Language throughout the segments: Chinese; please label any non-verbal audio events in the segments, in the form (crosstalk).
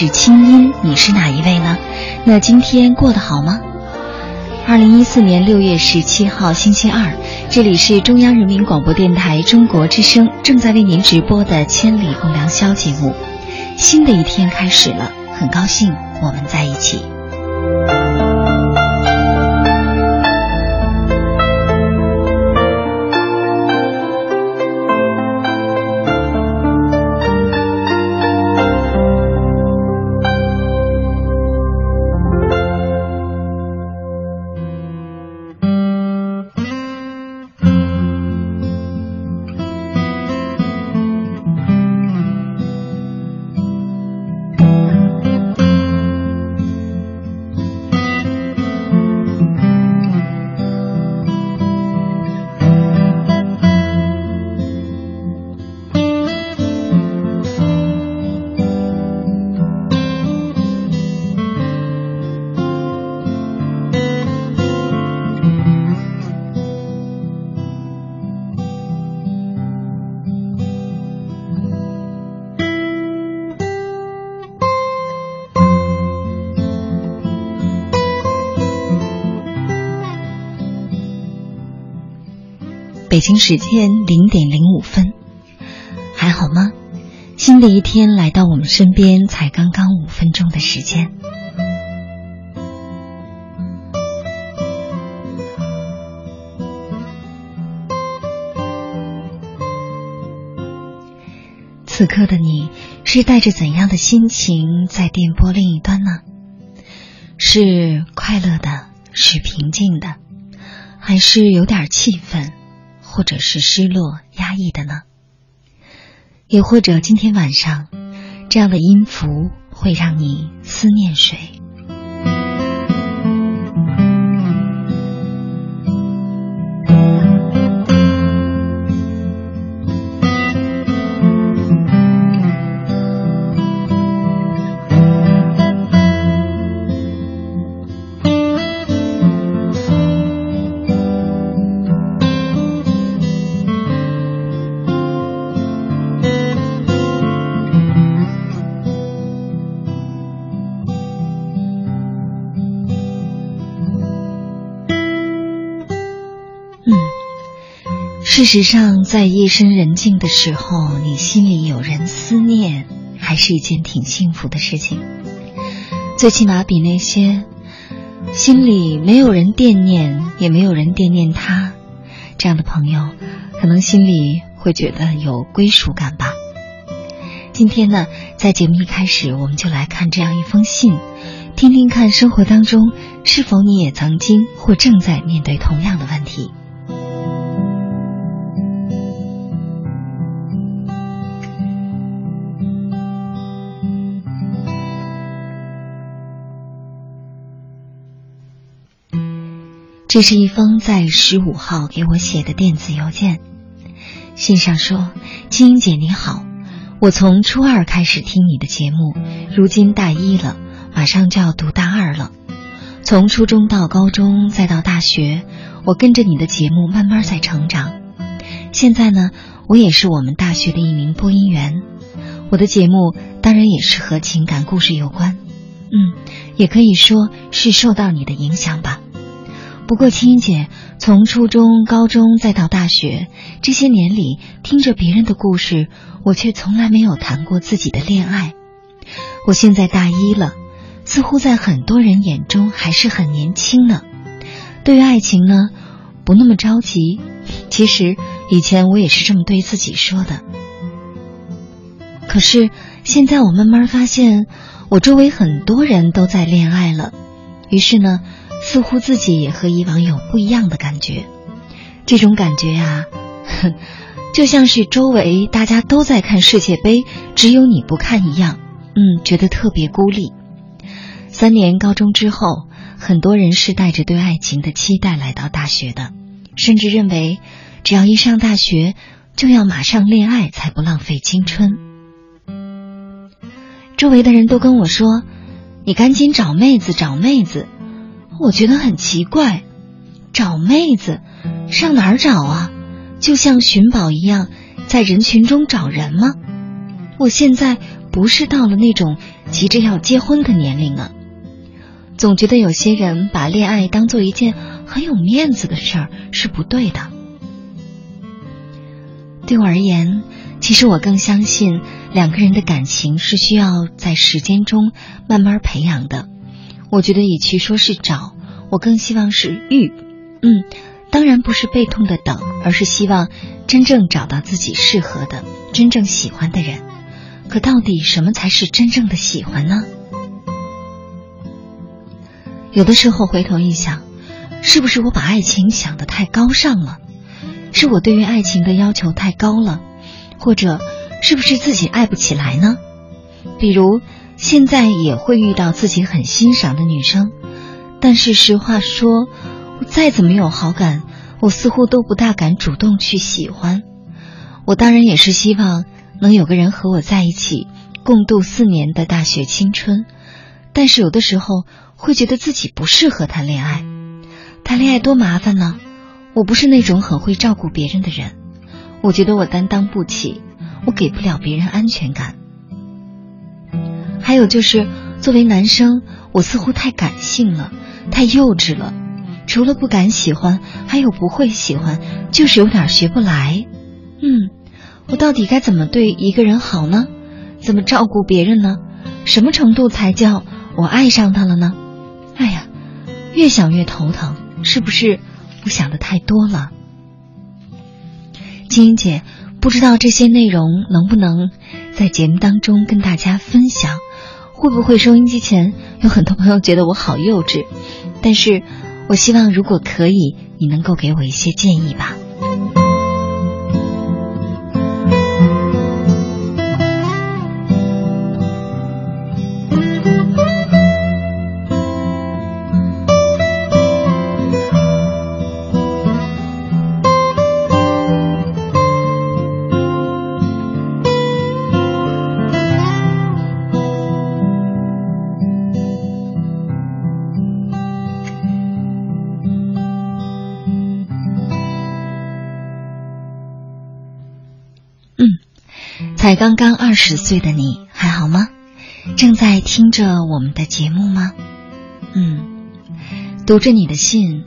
是清音，你是哪一位呢？那今天过得好吗？二零一四年六月十七号星期二，这里是中央人民广播电台中国之声正在为您直播的《千里共良宵》节目。新的一天开始了，很高兴我们在一起。北京时间零点零五分，还好吗？新的一天来到我们身边，才刚刚五分钟的时间。此刻的你是带着怎样的心情在电波另一端呢？是快乐的，是平静的，还是有点气愤？或者是失落、压抑的呢？也或者今天晚上，这样的音符会让你思念谁？事实上，在夜深人静的时候，你心里有人思念，还是一件挺幸福的事情。最起码比那些心里没有人惦念，也没有人惦念他这样的朋友，可能心里会觉得有归属感吧。今天呢，在节目一开始，我们就来看这样一封信，听听看生活当中是否你也曾经或正在面对同样的问题。这是一封在十五号给我写的电子邮件，信上说：“金英姐你好，我从初二开始听你的节目，如今大一了，马上就要读大二了。从初中到高中再到大学，我跟着你的节目慢慢在成长。现在呢，我也是我们大学的一名播音员，我的节目当然也是和情感故事有关，嗯，也可以说是受到你的影响吧。”不过，青音姐从初中、高中再到大学这些年里，听着别人的故事，我却从来没有谈过自己的恋爱。我现在大一了，似乎在很多人眼中还是很年轻呢。对于爱情呢，不那么着急。其实以前我也是这么对自己说的。可是现在我慢慢发现，我周围很多人都在恋爱了。于是呢。似乎自己也和以往有不一样的感觉，这种感觉呀，(laughs) 就像是周围大家都在看世界杯，只有你不看一样。嗯，觉得特别孤立。三年高中之后，很多人是带着对爱情的期待来到大学的，甚至认为只要一上大学就要马上恋爱，才不浪费青春。周围的人都跟我说：“你赶紧找妹子，找妹子。”我觉得很奇怪，找妹子上哪儿找啊？就像寻宝一样，在人群中找人吗？我现在不是到了那种急着要结婚的年龄了，总觉得有些人把恋爱当做一件很有面子的事儿是不对的。对我而言，其实我更相信两个人的感情是需要在时间中慢慢培养的。我觉得，与其说是找，我更希望是遇。嗯，当然不是被动的等，而是希望真正找到自己适合的、真正喜欢的人。可到底什么才是真正的喜欢呢？有的时候回头一想，是不是我把爱情想得太高尚了？是我对于爱情的要求太高了？或者是不是自己爱不起来呢？比如。现在也会遇到自己很欣赏的女生，但是实话说，我再怎么有好感，我似乎都不大敢主动去喜欢。我当然也是希望能有个人和我在一起，共度四年的大学青春。但是有的时候会觉得自己不适合谈恋爱，谈恋爱多麻烦呢。我不是那种很会照顾别人的人，我觉得我担当不起，我给不了别人安全感。还有就是，作为男生，我似乎太感性了，太幼稚了。除了不敢喜欢，还有不会喜欢，就是有点学不来。嗯，我到底该怎么对一个人好呢？怎么照顾别人呢？什么程度才叫我爱上他了呢？哎呀，越想越头疼，是不是我想的太多了？金英姐，不知道这些内容能不能在节目当中跟大家分享。会不会收音机前有很多朋友觉得我好幼稚？但是，我希望如果可以，你能够给我一些建议吧。才刚刚二十岁的你还好吗？正在听着我们的节目吗？嗯，读着你的信，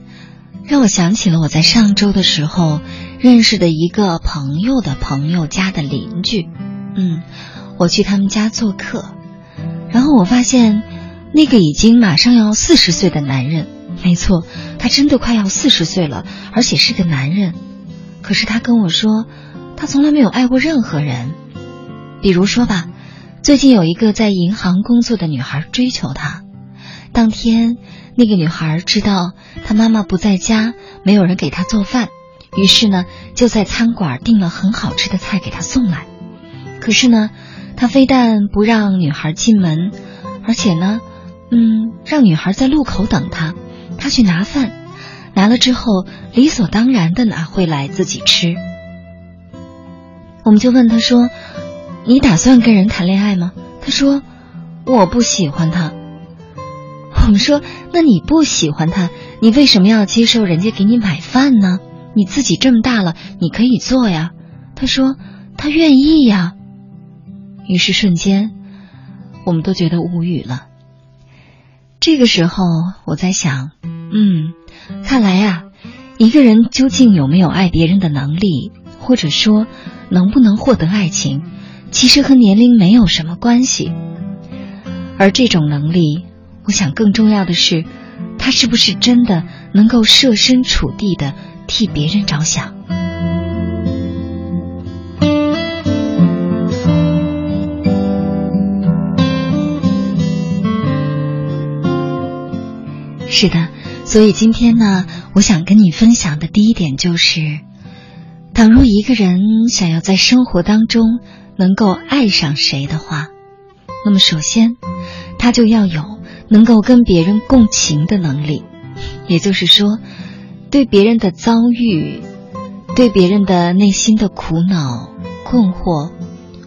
让我想起了我在上周的时候认识的一个朋友的朋友家的邻居。嗯，我去他们家做客，然后我发现那个已经马上要四十岁的男人，没错，他真的快要四十岁了，而且是个男人。可是他跟我说，他从来没有爱过任何人。比如说吧，最近有一个在银行工作的女孩追求他。当天，那个女孩知道她妈妈不在家，没有人给她做饭，于是呢，就在餐馆订了很好吃的菜给她送来。可是呢，他非但不让女孩进门，而且呢，嗯，让女孩在路口等他，他去拿饭。拿了之后理所当然的拿回来自己吃。我们就问他说：“你打算跟人谈恋爱吗？”他说：“我不喜欢他。”我们说：“那你不喜欢他，你为什么要接受人家给你买饭呢？你自己这么大了，你可以做呀。”他说：“他愿意呀。”于是瞬间，我们都觉得无语了。这个时候，我在想，嗯，看来呀，一个人究竟有没有爱别人的能力，或者说能不能获得爱情，其实和年龄没有什么关系。而这种能力，我想更重要的是，他是不是真的能够设身处地的替别人着想。是的，所以今天呢，我想跟你分享的第一点就是，倘若一个人想要在生活当中能够爱上谁的话，那么首先，他就要有能够跟别人共情的能力，也就是说，对别人的遭遇，对别人的内心的苦恼、困惑，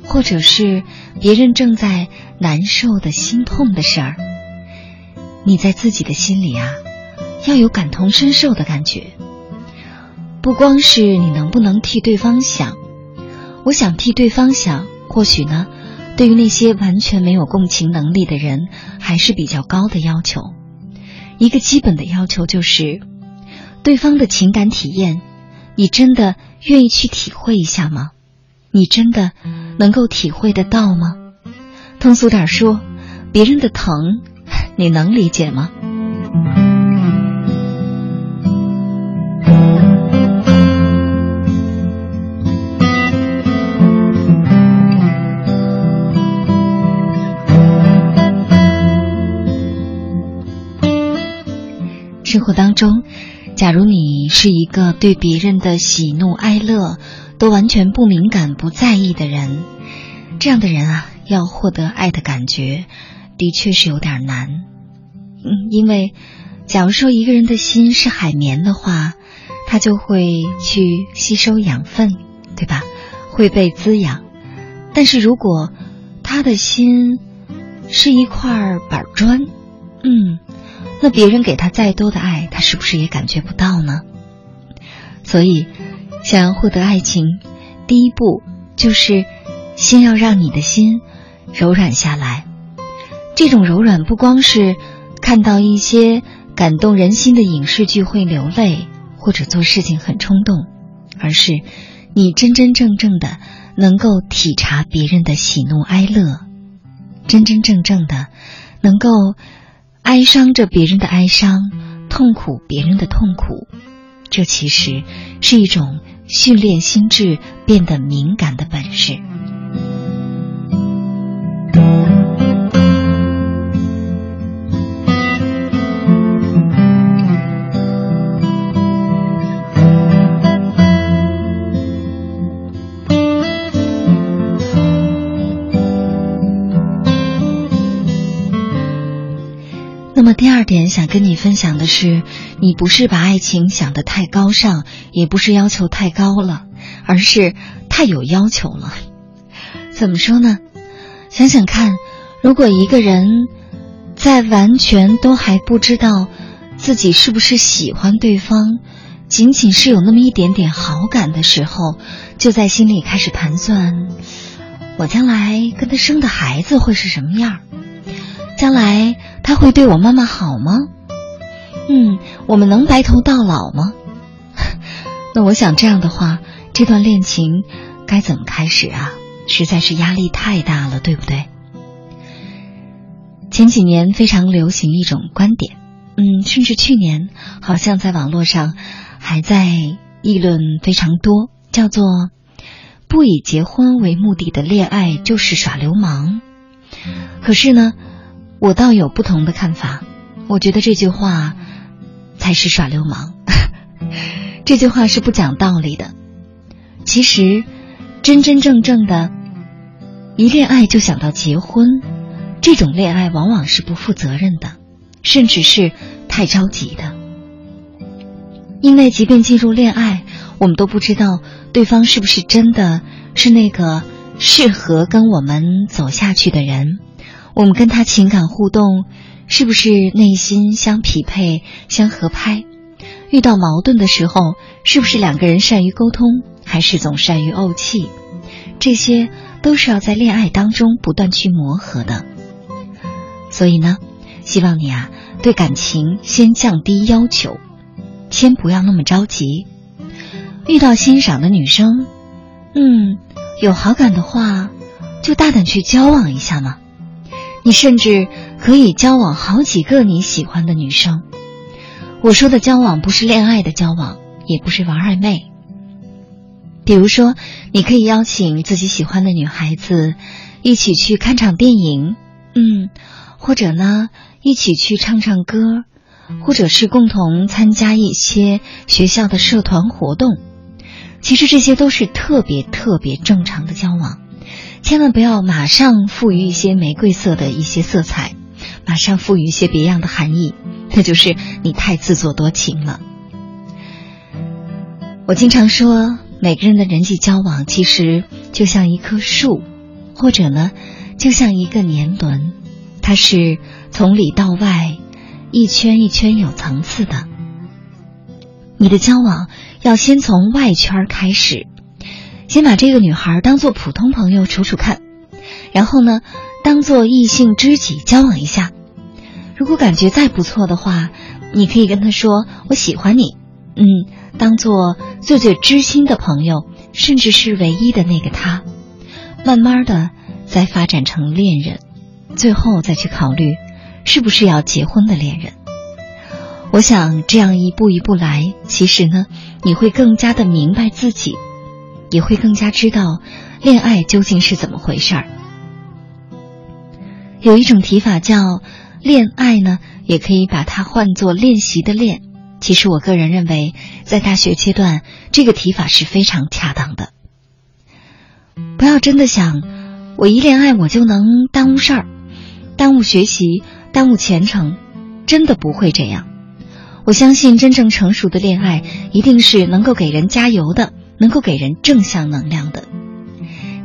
或者是别人正在难受的心痛的事儿。你在自己的心里啊，要有感同身受的感觉。不光是你能不能替对方想，我想替对方想，或许呢，对于那些完全没有共情能力的人，还是比较高的要求。一个基本的要求就是，对方的情感体验，你真的愿意去体会一下吗？你真的能够体会得到吗？通俗点说，别人的疼。你能理解吗？活当中，假如你是一个对别人的喜怒哀乐都完全不敏感、不在意的人，这样的人啊，要获得爱的感觉。的确是有点难，嗯，因为假如说一个人的心是海绵的话，他就会去吸收养分，对吧？会被滋养。但是如果他的心是一块板砖，嗯，那别人给他再多的爱，他是不是也感觉不到呢？所以，想要获得爱情，第一步就是先要让你的心柔软下来。这种柔软不光是看到一些感动人心的影视剧会流泪，或者做事情很冲动，而是你真真正正的能够体察别人的喜怒哀乐，真真正正的能够哀伤着别人的哀伤，痛苦别人的痛苦。这其实是一种训练心智变得敏感的本事。么第二点想跟你分享的是，你不是把爱情想得太高尚，也不是要求太高了，而是太有要求了。怎么说呢？想想看，如果一个人在完全都还不知道自己是不是喜欢对方，仅仅是有那么一点点好感的时候，就在心里开始盘算，我将来跟他生的孩子会是什么样？将来他会对我妈妈好吗？嗯，我们能白头到老吗？(laughs) 那我想这样的话，这段恋情该怎么开始啊？实在是压力太大了，对不对？前几年非常流行一种观点，嗯，甚至去年好像在网络上还在议论非常多，叫做“不以结婚为目的的恋爱就是耍流氓”。可是呢？我倒有不同的看法，我觉得这句话才是耍流氓，(laughs) 这句话是不讲道理的。其实，真真正正的，一恋爱就想到结婚，这种恋爱往往是不负责任的，甚至是太着急的。因为即便进入恋爱，我们都不知道对方是不是真的是那个适合跟我们走下去的人。我们跟他情感互动，是不是内心相匹配、相合拍？遇到矛盾的时候，是不是两个人善于沟通，还是总善于怄气？这些都是要在恋爱当中不断去磨合的。所以呢，希望你啊，对感情先降低要求。先不要那么着急，遇到欣赏的女生，嗯，有好感的话，就大胆去交往一下嘛。你甚至可以交往好几个你喜欢的女生。我说的交往不是恋爱的交往，也不是玩暧昧。比如说，你可以邀请自己喜欢的女孩子一起去看场电影，嗯，或者呢，一起去唱唱歌。或者是共同参加一些学校的社团活动，其实这些都是特别特别正常的交往，千万不要马上赋予一些玫瑰色的一些色彩，马上赋予一些别样的含义，那就是你太自作多情了。我经常说，每个人的人际交往其实就像一棵树，或者呢，就像一个年轮，它是从里到外。一圈一圈有层次的，你的交往要先从外圈开始，先把这个女孩当做普通朋友处处看，然后呢，当做异性知己交往一下。如果感觉再不错的话，你可以跟她说“我喜欢你”，嗯，当做最最知心的朋友，甚至是唯一的那个他。慢慢的再发展成恋人，最后再去考虑。是不是要结婚的恋人？我想这样一步一步来，其实呢，你会更加的明白自己，也会更加知道恋爱究竟是怎么回事儿。有一种提法叫恋爱呢，也可以把它换作练习的练。其实我个人认为，在大学阶段，这个提法是非常恰当的。不要真的想，我一恋爱我就能耽误事儿，耽误学习。耽误前程，真的不会这样。我相信真正成熟的恋爱，一定是能够给人加油的，能够给人正向能量的。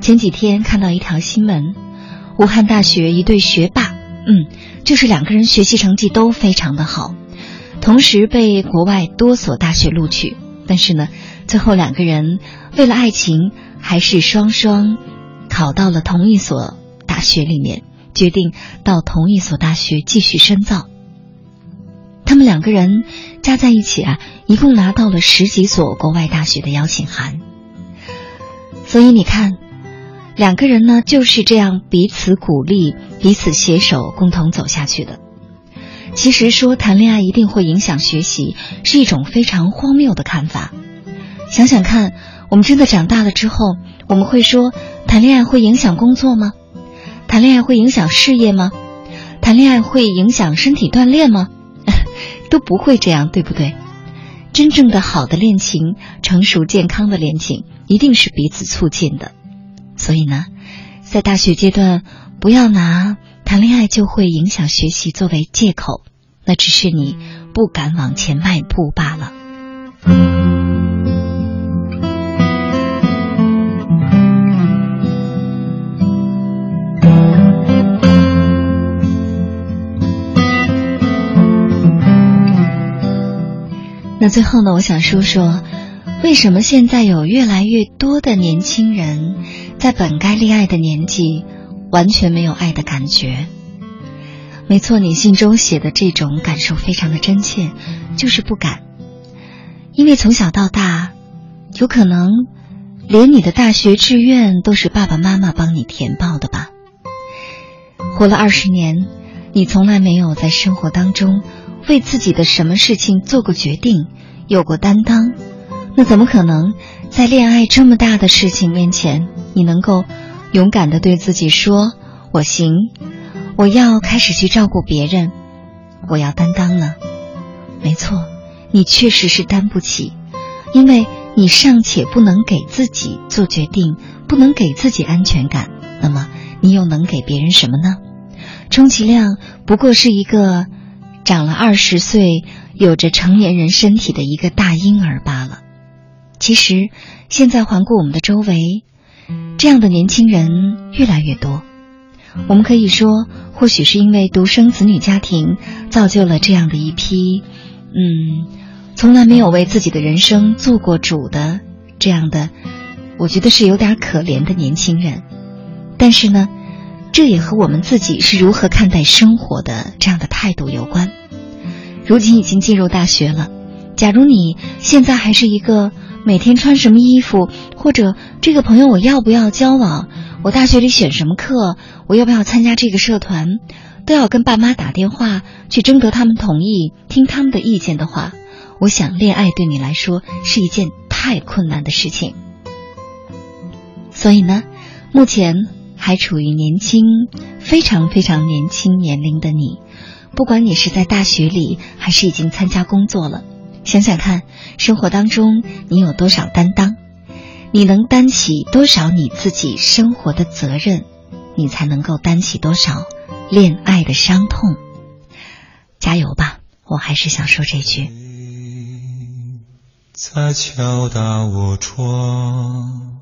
前几天看到一条新闻，武汉大学一对学霸，嗯，就是两个人学习成绩都非常的好，同时被国外多所大学录取，但是呢，最后两个人为了爱情，还是双双考到了同一所大学里面。决定到同一所大学继续深造。他们两个人加在一起啊，一共拿到了十几所国外大学的邀请函。所以你看，两个人呢就是这样彼此鼓励、彼此携手，共同走下去的。其实说谈恋爱一定会影响学习，是一种非常荒谬的看法。想想看，我们真的长大了之后，我们会说谈恋爱会影响工作吗？谈恋爱会影响事业吗？谈恋爱会影响身体锻炼吗？都不会这样，对不对？真正的好的恋情，成熟健康的恋情，一定是彼此促进的。所以呢，在大学阶段，不要拿谈恋爱就会影响学习作为借口，那只是你不敢往前迈步罢了。那最后呢，我想说说，为什么现在有越来越多的年轻人在本该恋爱的年纪，完全没有爱的感觉？没错，你信中写的这种感受非常的真切，就是不敢，因为从小到大，有可能连你的大学志愿都是爸爸妈妈帮你填报的吧？活了二十年，你从来没有在生活当中。为自己的什么事情做过决定，有过担当，那怎么可能在恋爱这么大的事情面前，你能够勇敢的对自己说“我行，我要开始去照顾别人，我要担当呢？”没错，你确实是担不起，因为你尚且不能给自己做决定，不能给自己安全感，那么你又能给别人什么呢？充其量不过是一个。长了二十岁，有着成年人身体的一个大婴儿罢了。其实，现在环顾我们的周围，这样的年轻人越来越多。我们可以说，或许是因为独生子女家庭造就了这样的一批，嗯，从来没有为自己的人生做过主的这样的，我觉得是有点可怜的年轻人。但是呢，这也和我们自己是如何看待生活的这样的态度有关。如今已经进入大学了，假如你现在还是一个。每天穿什么衣服，或者这个朋友我要不要交往？我大学里选什么课？我要不要参加这个社团？都要跟爸妈打电话去征得他们同意，听他们的意见的话，我想恋爱对你来说是一件太困难的事情。所以呢，目前还处于年轻、非常非常年轻年龄的你，不管你是在大学里，还是已经参加工作了。想想看，生活当中你有多少担当？你能担起多少你自己生活的责任？你才能够担起多少恋爱的伤痛？加油吧！我还是想说这句。在敲打我窗，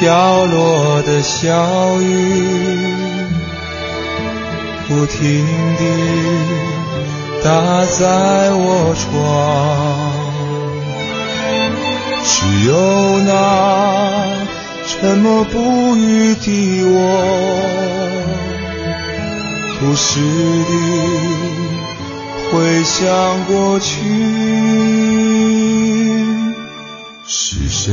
飘落的小雨，不停地。打在我窗，只有那沉默不语的我，不时地回想过去，是谁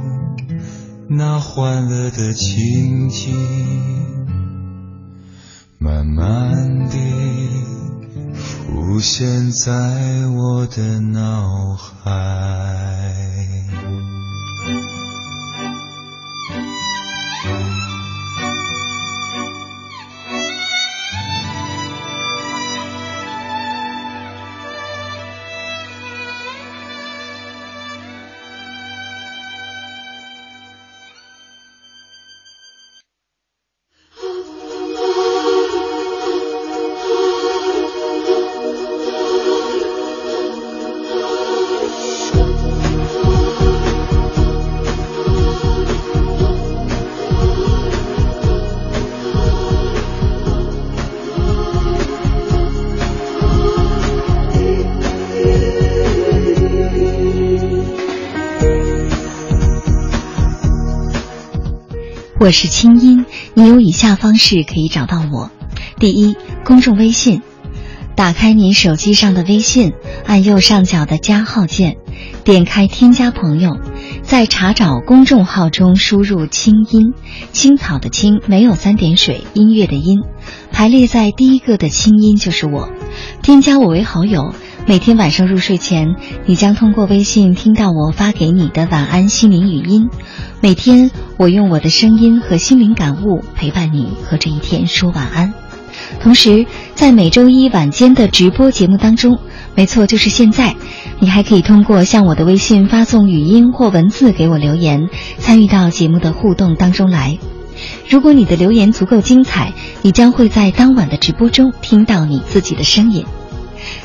那欢乐的情景，慢慢地浮现在我的脑海。我是清音，你有以下方式可以找到我：第一，公众微信，打开您手机上的微信，按右上角的加号键，点开添加朋友，在查找公众号中输入“清音”，青草的青没有三点水，音乐的音，排列在第一个的清音就是我，添加我为好友。每天晚上入睡前，你将通过微信听到我发给你的晚安心灵语音。每天，我用我的声音和心灵感悟陪伴你和这一天说晚安。同时，在每周一晚间的直播节目当中，没错，就是现在，你还可以通过向我的微信发送语音或文字给我留言，参与到节目的互动当中来。如果你的留言足够精彩，你将会在当晚的直播中听到你自己的声音。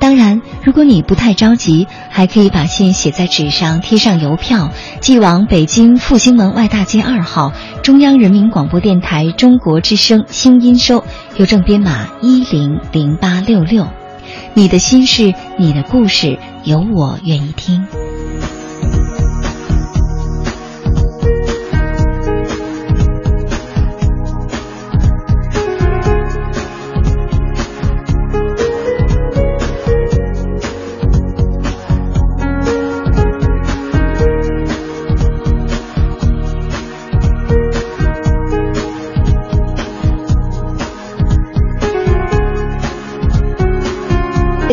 当然，如果你不太着急，还可以把信写在纸上，贴上邮票，寄往北京复兴门外大街二号中央人民广播电台中国之声新音收，邮政编码一零零八六六。你的心事，你的故事，有我愿意听。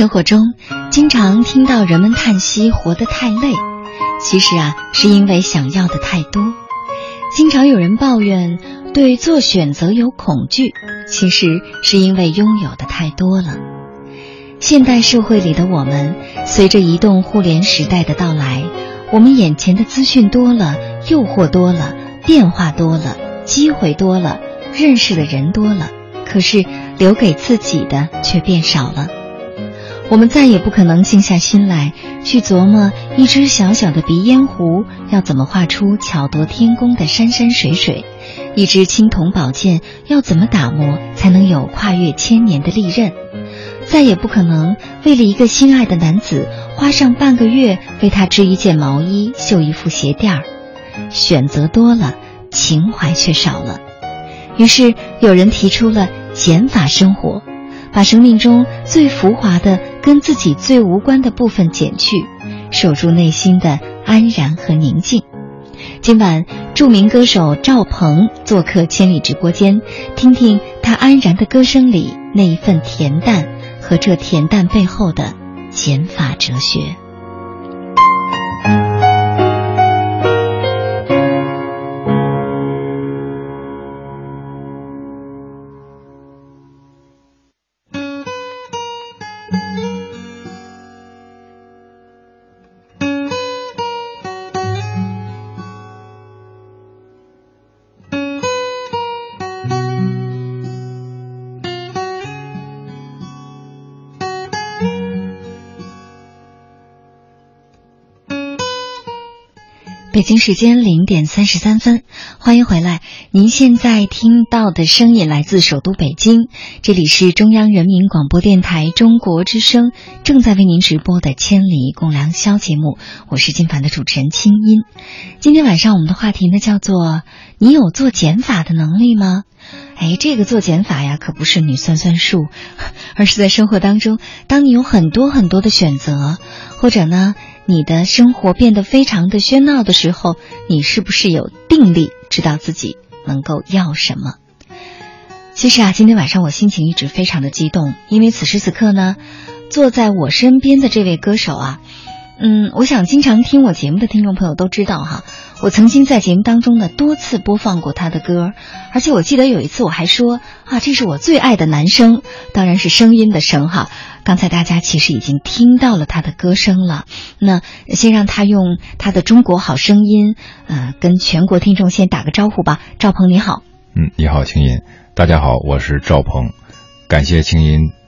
生活中，经常听到人们叹息活得太累，其实啊，是因为想要的太多。经常有人抱怨对做选择有恐惧，其实是因为拥有的太多了。现代社会里的我们，随着移动互联时代的到来，我们眼前的资讯多了，诱惑多了，变化多了，机会多了，认识的人多了，可是留给自己的却变少了。我们再也不可能静下心来去琢磨一只小小的鼻烟壶要怎么画出巧夺天工的山山水水，一支青铜宝剑要怎么打磨才能有跨越千年的利刃，再也不可能为了一个心爱的男子花上半个月为他织一件毛衣、绣一副鞋垫儿。选择多了，情怀却少了。于是有人提出了减法生活。把生命中最浮华的、跟自己最无关的部分减去，守住内心的安然和宁静。今晚，著名歌手赵鹏做客千里直播间，听听他安然的歌声里那一份恬淡和这恬淡背后的减法哲学。北京时间零点三十三分，欢迎回来。您现在听到的声音来自首都北京，这里是中央人民广播电台中国之声正在为您直播的《千里共良宵》节目，我是金凡的主持人清音。今天晚上我们的话题呢叫做“你有做减法的能力吗？”哎，这个做减法呀，可不是你算算数，(laughs) 而是在生活当中，当你有很多很多的选择，或者呢？你的生活变得非常的喧闹的时候，你是不是有定力，知道自己能够要什么？其实啊，今天晚上我心情一直非常的激动，因为此时此刻呢，坐在我身边的这位歌手啊。嗯，我想经常听我节目的听众朋友都知道哈，我曾经在节目当中呢多次播放过他的歌，而且我记得有一次我还说啊，这是我最爱的男生，当然是声音的声哈。刚才大家其实已经听到了他的歌声了，那先让他用他的中国好声音，呃，跟全国听众先打个招呼吧。赵鹏你好，嗯，你好，青音，大家好，我是赵鹏，感谢青音。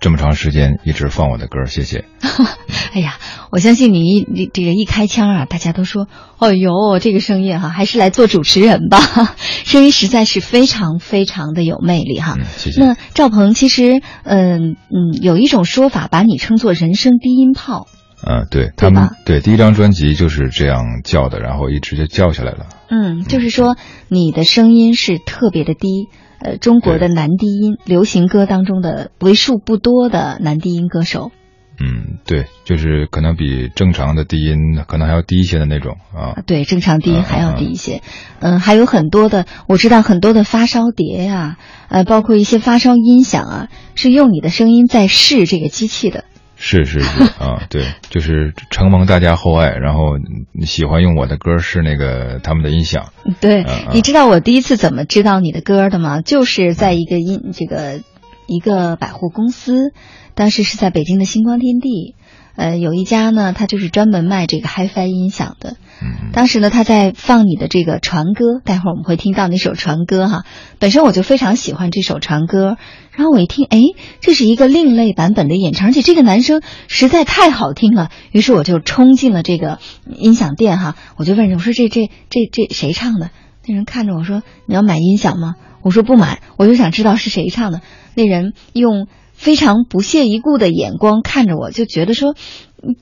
这么长时间一直放我的歌，谢谢。(laughs) 哎呀，我相信你一这个一开腔啊，大家都说：“哦呦，这个声音哈，还是来做主持人吧。(laughs) ”声音实在是非常非常的有魅力哈。谢谢。那赵鹏其实，嗯嗯，有一种说法把你称作人生低音炮。嗯，对他们对第一张专辑就是这样叫的，然后一直就叫下来了。嗯，就是说你的声音是特别的低。呃，中国的男低音流行歌当中的为数不多的男低音歌手，嗯，对，就是可能比正常的低音可能还要低一些的那种啊。对，正常低音还要低一些。嗯，还有很多的，我知道很多的发烧碟呀，呃，包括一些发烧音响啊，是用你的声音在试这个机器的。是是是 (laughs) 啊，对，就是承蒙大家厚爱，然后喜欢用我的歌是那个他们的音响。对，你知道我第一次怎么知道你的歌的吗？就是在一个音这个一个百货公司，当时是在北京的星光天地。呃，有一家呢，他就是专门卖这个 HiFi 音响的。嗯，当时呢，他在放你的这个船歌，待会儿我们会听到那首船歌哈。本身我就非常喜欢这首船歌，然后我一听，哎，这是一个另类版本的演唱，而且这个男生实在太好听了，于是我就冲进了这个音响店哈，我就问人，我说这这这这谁唱的？那人看着我说，你要买音响吗？我说不买，我就想知道是谁唱的。那人用。非常不屑一顾的眼光看着我，就觉得说，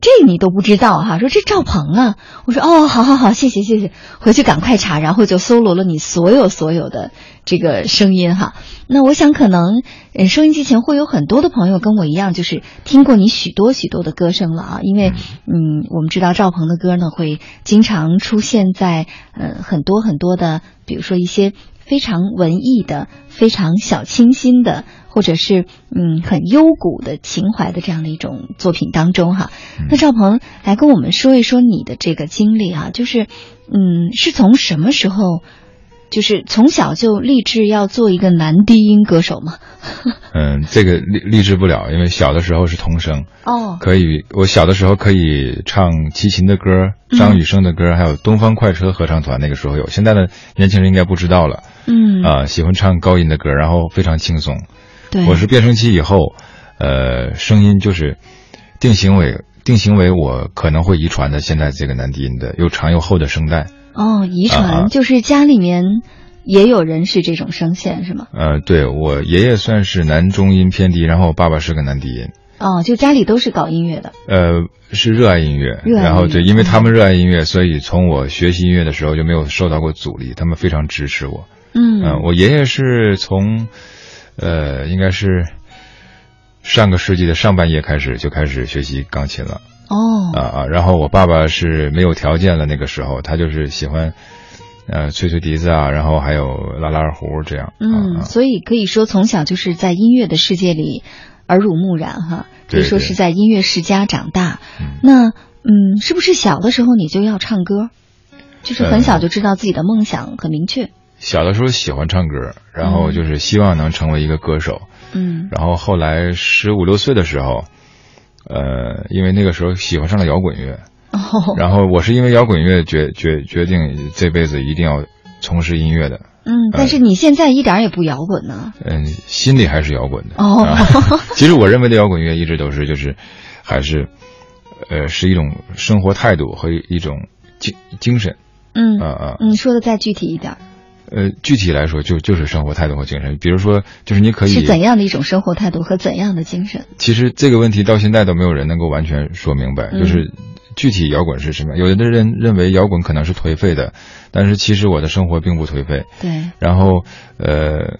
这你都不知道哈？说这赵鹏啊，我说哦，好好好，谢谢谢谢，回去赶快查，然后就搜罗了你所有所有的这个声音哈。那我想可能，收音机前会有很多的朋友跟我一样，就是听过你许多许多的歌声了啊。因为嗯，我们知道赵鹏的歌呢，会经常出现在呃很多很多的，比如说一些非常文艺的、非常小清新的。或者是嗯很幽谷的情怀的这样的一种作品当中哈，那赵鹏来跟我们说一说你的这个经历啊，就是嗯是从什么时候，就是从小就立志要做一个男低音歌手吗？(laughs) 嗯，这个立立志不了，因为小的时候是童声哦，可以我小的时候可以唱齐秦的歌、张雨生的歌，还有东方快车合唱团，那个时候有，现在的年轻人应该不知道了。嗯啊，喜欢唱高音的歌，然后非常轻松。对，我是变声期以后，呃，声音就是定型为定型为我可能会遗传的现在这个男低音的又长又厚的声带。哦，遗传就是家里面也有人是这种声线是吗？呃，对我爷爷算是男中音偏低，然后我爸爸是个男低音。哦，就家里都是搞音乐的。呃，是热爱音乐，然后对，因为他们热爱音乐，所以从我学习音乐的时候就没有受到过阻力，他们非常支持我。嗯，我爷爷是从。呃，应该是上个世纪的上半叶开始就开始学习钢琴了。哦啊啊，然后我爸爸是没有条件了，那个时候他就是喜欢，呃，吹吹笛子啊，然后还有拉拉二胡这样。嗯，啊、所以可以说从小就是在音乐的世界里耳濡目染哈，可以说是在音乐世家长大。嗯那嗯，是不是小的时候你就要唱歌？就是很小就知道自己的梦想很明确。小的时候喜欢唱歌，然后就是希望能成为一个歌手。嗯然后后来十五六岁的时候，呃，因为那个时候喜欢上了摇滚乐，哦然后我是因为摇滚乐决决决定这辈子一定要从事音乐的。嗯，但是你现在一点也不摇滚呢。嗯，心里还是摇滚的。哦啊 (laughs) 其实我认为的摇滚乐一直都是就是，还是，呃，是一种生活态度和一种精精神。嗯啊啊你，说的再具体一点儿，呃，具体来说就就是生活态度和精神。比如说，就是你可以是怎样的一种生活态度和怎样的精神？其实这个问题到现在都没有人能够完全说明白，嗯就是具体摇滚是什么。有的人认为摇滚可能是颓废的，但是其实我的生活并不颓废。对，然后，呃，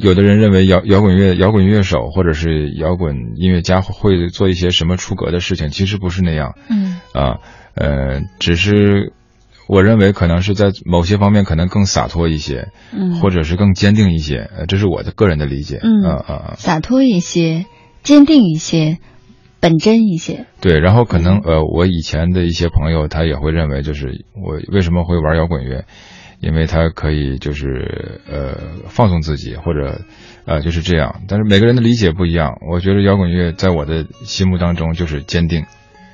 有的人认为摇摇滚乐摇滚乐手或者是摇滚音乐家会做一些什么出格的事情，其实不是那样嗯啊，呃，只是我认为可能是在某些方面可能更洒脱一些，嗯，或者是更坚定一些，呃，这是我的个人的理解。嗯啊啊啊。洒脱一些，坚定一些，本真一些。对，然后可能呃，我以前的一些朋友他也会认为，就是我为什么会玩摇滚乐，因为他可以就是呃放松自己，或者呃就是这样。但是每个人的理解不一样，我觉得摇滚乐在我的心目当中就是坚定，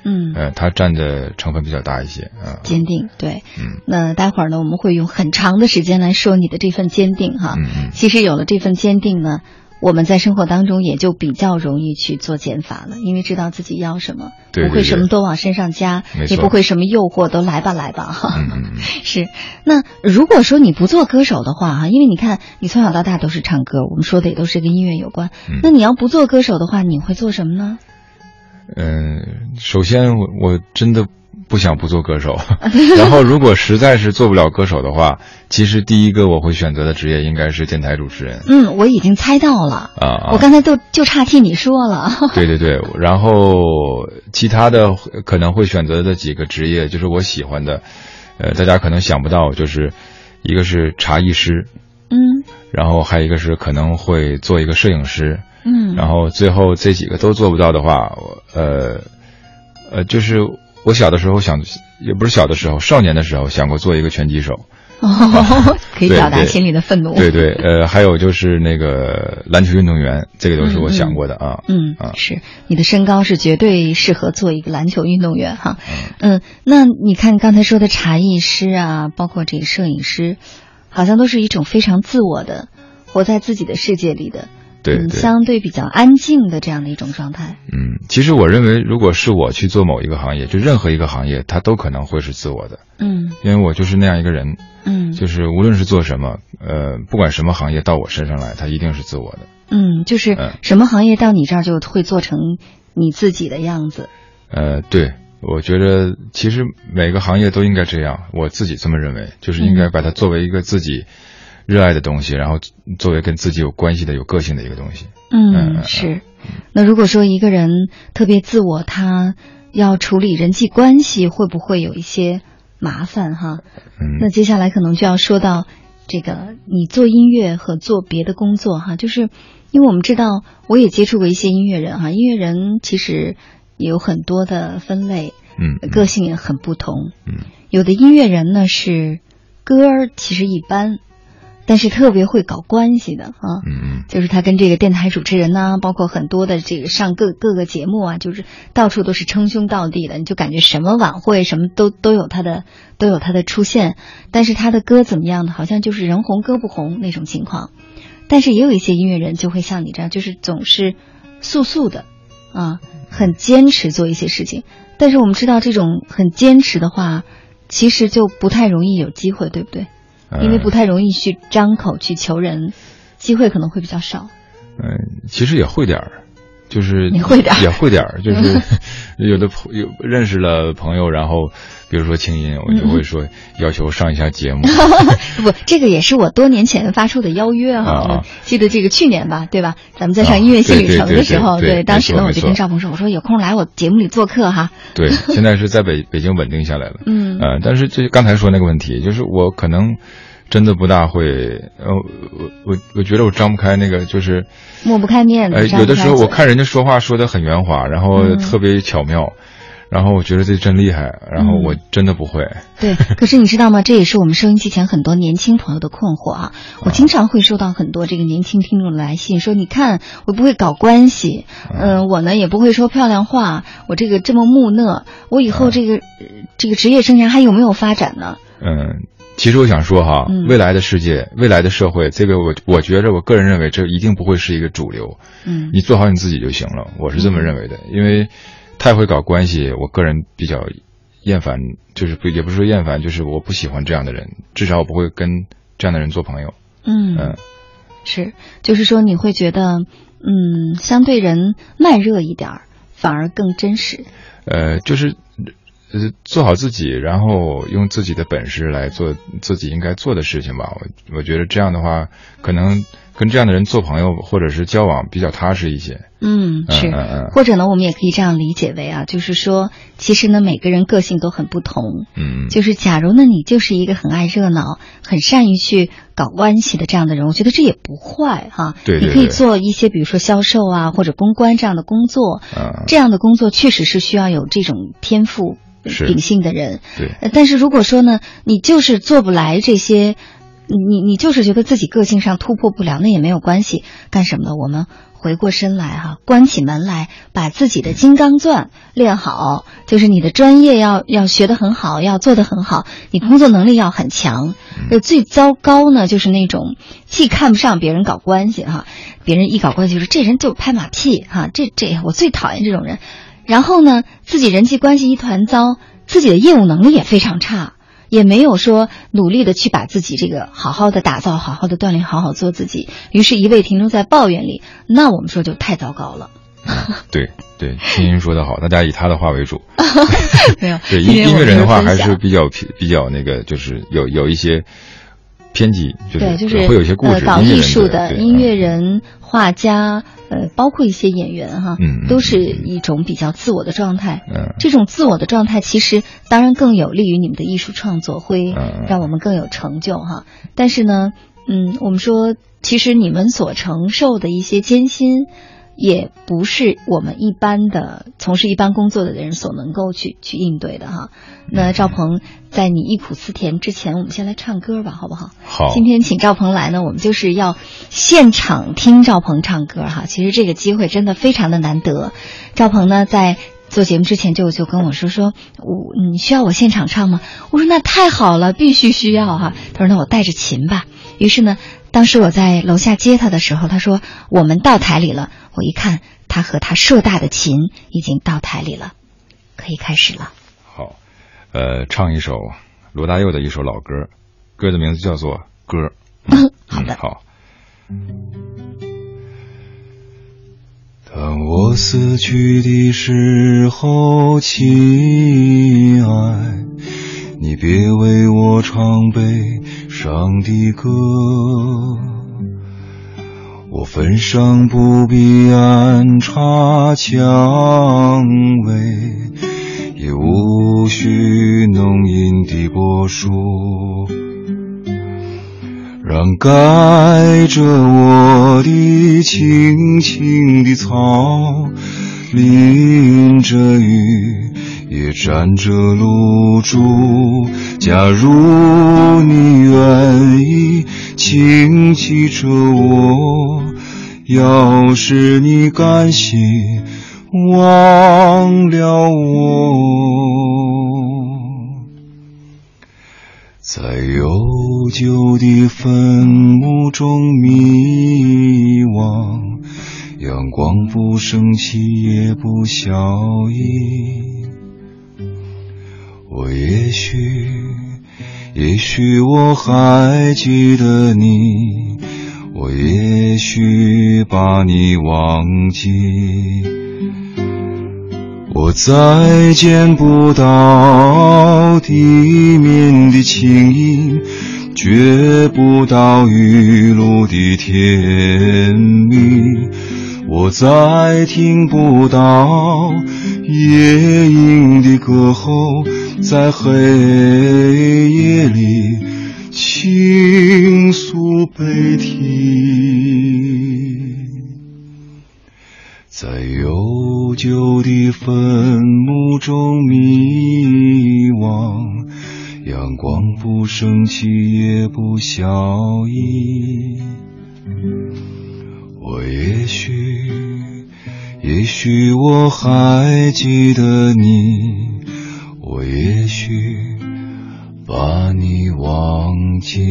嗯，呃，它占的成分比较大一些啊。坚定。对，嗯那待会儿呢，我们会用很长的时间来说你的这份坚定哈。嗯嗯其实有了这份坚定呢，我们在生活当中也就比较容易去做减法了，因为知道自己要什么，不会什么都往身上加，也不会什么诱惑都来吧来吧哈。嗯嗯嗯，(laughs) 是，那如果说你不做歌手的话哈，因为你看你从小到大都是唱歌，我们说的也都是跟音乐有关。嗯那你要不做歌手的话，你会做什么呢？嗯，首先我我真的不想不做歌手，(laughs) 然后如果实在是做不了歌手的话，其实第一个我会选择的职业应该是电台主持人嗯，我已经猜到了，啊啊。我刚才都就差替你说了。对对对，然后其他的可能会选择的几个职业，就是我喜欢的，呃，大家可能想不到，就是一个是茶艺师，嗯然后还有一个是可能会做一个摄影师，嗯，然后最后这几个都做不到的话，我呃呃，就是我小的时候想，也不是小的时候，少年的时候想过做一个拳击手，哦，(laughs) 可以表达心里的愤怒。对对，呃，还有就是那个篮球运动员，这个都是我想过的啊。嗯啊，是你的身高是绝对适合做一个篮球运动员哈。嗯，那你看刚才说的茶艺师啊，包括这个摄影师，好像都是一种非常自我的，活在自己的世界里的，嗯，对对。相对比较安静的这样的一种状态。嗯，其实我认为，如果是我去做某一个行业，就任何一个行业，它都可能会是自我的，嗯因为我就是那样一个人，嗯就是无论是做什么，呃，不管什么行业到我身上来，它一定是自我的。嗯，就是嗯什么行业到你这儿就会做成你自己的样子。呃，对，我觉得其实每个行业都应该这样，我自己这么认为，就是应该把它作为一个自己热爱的东西，然后作为跟自己有关系的、有个性的一个东西。嗯是。那如果说一个人特别自我，他要处理人际关系，会不会有一些麻烦哈？嗯，那接下来可能就要说到这个，你做音乐和做别的工作哈，就是因为我们知道，我也接触过一些音乐人哈，音乐人其实也有很多的分类，嗯，嗯个性也很不同。嗯有的音乐人呢是歌儿其实一般，但是特别会搞关系的啊。就是他跟这个电台主持人呐、包括很多的这个上各各个节目啊，就是到处都是称兄道弟的，你就感觉什么晚会什么都都有他的都有他的出现。但是他的歌怎么样呢？好像就是人红歌不红那种情况。但是也有一些音乐人就会像你这样，就是总是素素的啊，很坚持做一些事情。但是我们知道，这种很坚持的话，其实就不太容易有机会，对不对？呃因为不太容易去张口去求人，机会可能会比较少。嗯、其实也会点儿，就是你会点儿也会点儿，就是 (laughs) 有的朋有认识了朋友，然后比如说清音，我就会说要求上一下节目。(laughs) 不，这个也是我多年前发出的邀约哈、记得这个去年吧，对吧？咱们在上啊音乐新旅对对对程的时候，对对当时呢我就跟赵鹏说，我说有空来我节目里做客哈。对，现在是在北北京稳定下来了。嗯呃，但是这刚才说那个问题，就是我可能真的不大会，呃，我我我觉得我张不开那个，就是，抹不开面子呃，有的时候我看人家说话说的很圆滑，然后嗯特别巧妙，然后我觉得这真厉害，然后嗯我真的不会。对，可是你知道吗？这也是我们收音机前很多年轻朋友的困惑啊。我经常会收到很多这个年轻听众的来信，说你看我不会搞关系，嗯、我呢也不会说漂亮话，我这个这么木讷，我以后这个、呃这个职业生涯还有没有发展呢？嗯，其实我想说哈，嗯未来的世界，未来的社会，这个我我觉着，我个人认为这一定不会是一个主流。嗯你做好你自己就行了，我是这么认为的。因为太会搞关系，我个人比较厌烦，就是不也不是说厌烦，就是我不喜欢这样的人，至少我不会跟这样的人做朋友。嗯嗯是，就是说你会觉得，嗯，相对人慢热一点儿，反而更真实。呃，就是呃做好自己，然后用自己的本事来做自己应该做的事情吧。我我觉得这样的话，可能跟这样的人做朋友或者是交往比较踏实一些。嗯，是，或者呢，我们也可以这样理解为啊，就是说，其实呢，每个人个性都很不同。嗯，就是假如呢，你就是一个很爱热闹、很善于去搞关系的这样的人，我觉得这也不坏哈。对对你可以做一些，比如说销售啊，或者公关这样的工作。嗯这样的工作确实是需要有这种天赋是秉性的人。对，呃但是如果说呢，你就是做不来这些，你你就是觉得自己个性上突破不了，那也没有关系。干什么呢？我们回过身来哈、关起门来，把自己的金刚钻练好，就是你的专业要要学得很好，要做得很好，你工作能力要很强。呃，最糟糕呢，就是那种既看不上别人搞关系哈、别人一搞关系就是这人就拍马屁哈、这这我最讨厌这种人。然后呢，自己人际关系一团糟，自己的业务能力也非常差，也没有说努力的去把自己这个好好的打造、好好的锻炼、好好做自己，于是一味停留在抱怨里，那我们说就太糟糕了。(laughs) 对对，青音说的好，大家以他的话为主。(laughs) 没有，(laughs) 对音音乐人的话还是比较偏比较那个，就是有有一些偏激，就是对，就是会有一些故事。呃，搞艺术的音乐人、画家，呃，包括一些演员哈，嗯嗯都是一种比较自我的状态。嗯这种自我的状态，其实当然更有利于你们的艺术创作，会嗯让我们更有成就哈。但是呢，嗯，我们说，其实你们所承受的一些艰辛。也不是我们一般的从事一般工作的人所能够去去应对的哈。那赵鹏，在你忆苦思甜之前，我们先来唱歌吧，好不好？好，今天请赵鹏来呢，我们就是要现场听赵鹏唱歌哈。其实这个机会真的非常的难得。赵鹏呢，在做节目之前就就跟我说说，我你需要我现场唱吗？我说那太好了，必须需要哈。他说那我带着琴吧。于是呢，当时我在楼下接他的时候，他说我们到台里了。我一看，他和他硕大的琴已经到台里了，可以开始了。好，呃，唱一首罗大佑的一首老歌，歌的名字叫做《歌》。嗯 (laughs) 好的嗯好。当我死去的时候，亲爱，你别为我唱悲伤的歌。我坟上不必安插蔷薇，也无需浓荫的柏树，让盖着我的青青的草，淋着雨也沾着露珠。假如你愿意轻记着我，要是你甘心忘了我，在悠久的坟墓中迷惘，阳光不升起也不消翳。我也许，也许我还记得你，我也许把你忘记。我再见不到地面的轻音，觉不到雨露的甜蜜。我再听不到夜莺的歌喉，在黑夜里倾诉悲啼。在悠久的坟墓中迷惘，阳光不升起也不消翳。我也许，也许我还记得你，我也许把你忘记。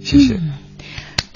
谢谢。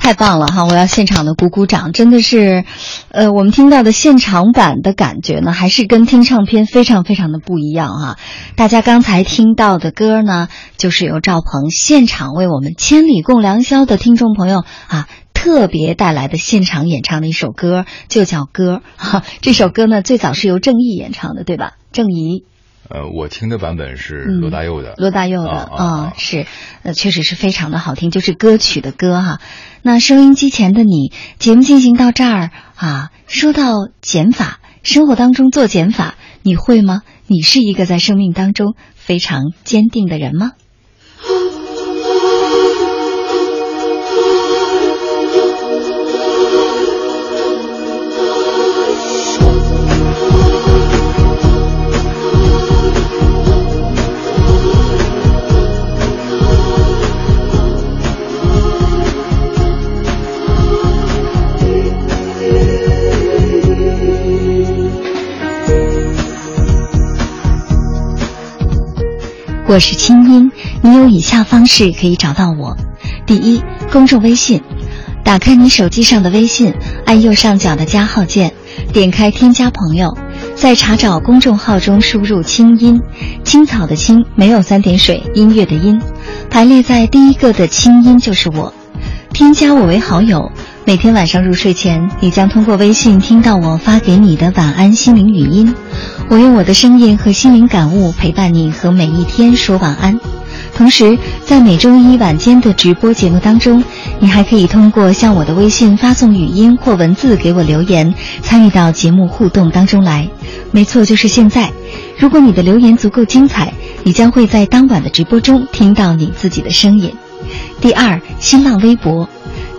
太棒了哈！我要现场的鼓鼓掌，真的是，呃，我们听到的现场版的感觉呢，还是跟听唱片非常非常的不一样哈。大家刚才听到的歌呢，就是由赵鹏现场为我们《千里共良宵》的听众朋友啊特别带来的现场演唱的一首歌，就叫歌哈。这首歌呢，最早是由郑毅演唱的，对吧？郑怡。呃，我听的版本是罗大佑的，罗大佑的啊，是，呃，确实是非常的好听，就是歌曲的歌哈。那收音机前的你，节目进行到这儿啊，说到减法，生活当中做减法，你会吗？你是一个在生命当中非常坚定的人吗？我是清音，你有以下方式可以找到我：第一，公众微信，打开你手机上的微信，按右上角的加号键，点开添加朋友，在查找公众号中输入“清音”，青草的青，没有三点水，音乐的音，排列在第一个的清音就是我，添加我为好友。每天晚上入睡前，你将通过微信听到我发给你的晚安心灵语音。我用我的声音和心灵感悟陪伴你和每一天说晚安。同时，在每周一晚间的直播节目当中，你还可以通过向我的微信发送语音或文字给我留言，参与到节目互动当中来。没错，就是现在。如果你的留言足够精彩，你将会在当晚的直播中听到你自己的声音。第二，新浪微博。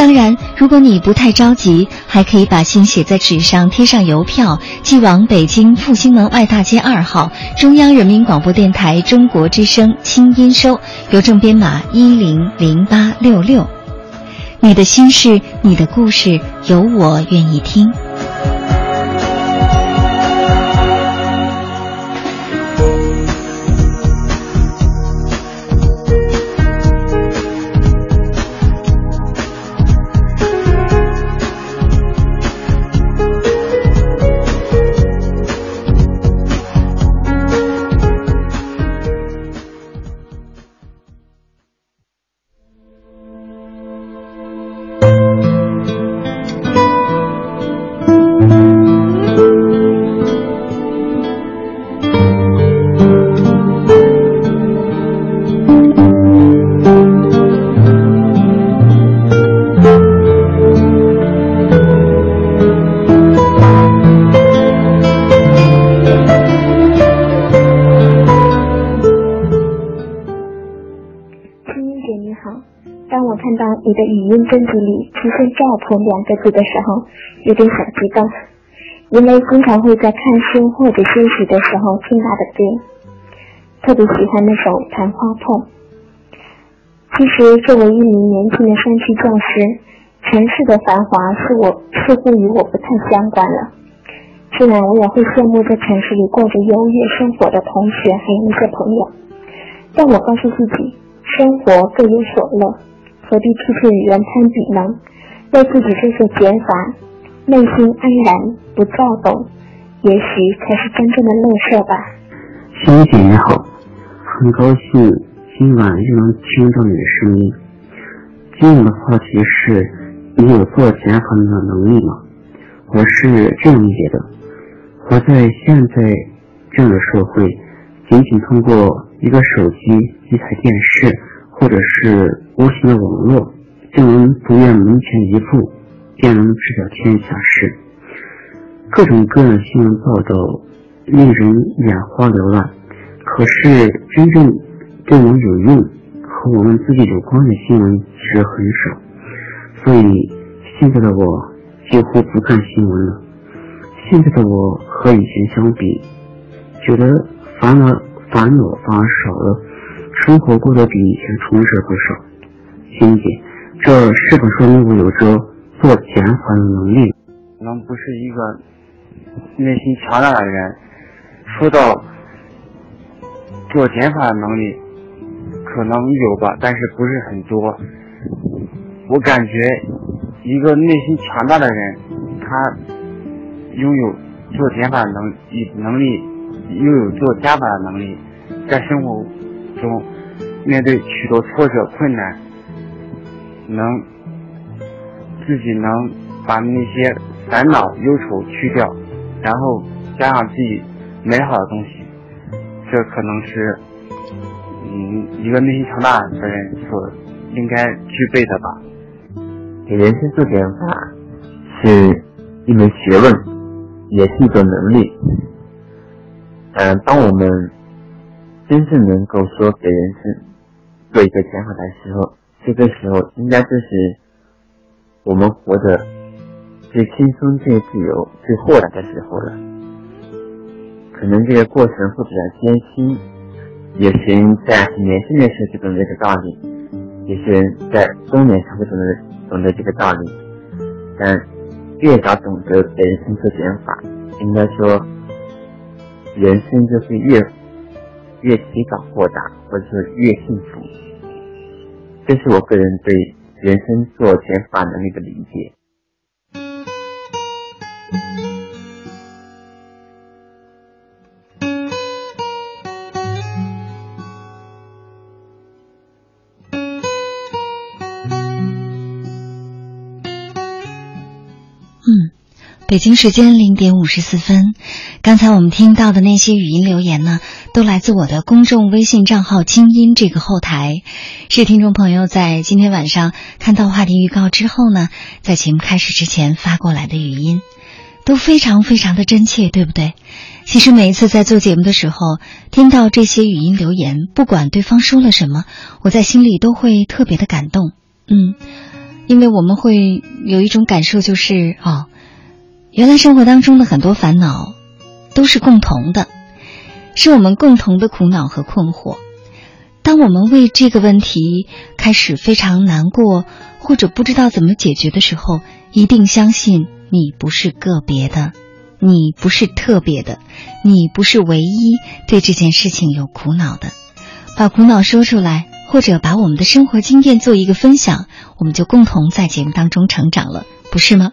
当然，如果你不太着急，还可以把信写在纸上，贴上邮票，寄往北京复兴门外大街二号中央人民广播电台中国之声清音收，邮政编码一零零八六六。你的心事，你的故事，有我愿意听。专辑里出现“赵鹏”两个字的时候，有点小激动，因为经常会在看书或者休息的时候听他的歌，特别喜欢那首《昙花痛》。其实，作为一名年轻的山区教师，城市的繁华是我似乎与我不太相关了。虽然我也会羡慕在城市里过着优越生活的同学还有那些朋友，但我告诉自己，生活各有所乐，何必处处与人攀比呢？为自己这些减法，内心安然不躁动，也许才是真正的乐色吧。心姐你好，很高兴今晚又能听到你的声音。今晚的话题是：你有做减法的能力吗？我是这样理解的。活在现在这样的社会，仅仅通过一个手机、一台电视，或者是无形的网络，就能不愿门前一步，便能知晓天下事。各种各样的新闻报道令人眼花缭乱，可是真正对我们有用和我们自己有关的新闻其实很少，所以现在的我几乎不看新闻了。现在的我和以前相比，觉得烦恼烦恼反而少了，生活过得比以前充实不少。欣姐，这是否说明我有着做减法的能力？可能不是一个内心强大的人。说到做减法的能力，可能有吧，但是不是很多。我感觉一个内心强大的人，他。拥有做减法能力能力，拥有做加法的能力，在生活中面对许多挫折困难，能自己能把那些烦恼忧愁去掉，然后加上自己美好的东西，这可能是嗯一个内心强大的人所应该具备的吧。给人生做减法是一门学问。也是一种能力。嗯，当我们真正能够说给人生做一个减法的时候，这个时候应该就是我们活得最轻松、最自由、最豁达的时候了。可能这个过程会比较艰辛，有些人在年轻的时候就懂这个道理，有些人在中年才会懂得懂得这个道理，但。越早懂得给人生做减法，应该说，人生就会越越提早豁达，或者说越幸福。这是我个人对人生做减法的那个理解。北京时间零点五十四分，刚才我们听到的那些语音留言呢，都来自我的公众微信账号“清音”这个后台，是听众朋友在今天晚上看到话题预告之后呢，在节目开始之前发过来的语音，都非常非常的真切，对不对？其实每一次在做节目的时候，听到这些语音留言，不管对方说了什么，我在心里都会特别的感动，嗯，因为我们会有一种感受，就是哦。原来生活当中的很多烦恼，都是共同的，是我们共同的苦恼和困惑。当我们为这个问题开始非常难过，或者不知道怎么解决的时候，一定相信你不是个别的，你不是特别的，你不是唯一对这件事情有苦恼的。把苦恼说出来，或者把我们的生活经验做一个分享，我们就共同在节目当中成长了，不是吗？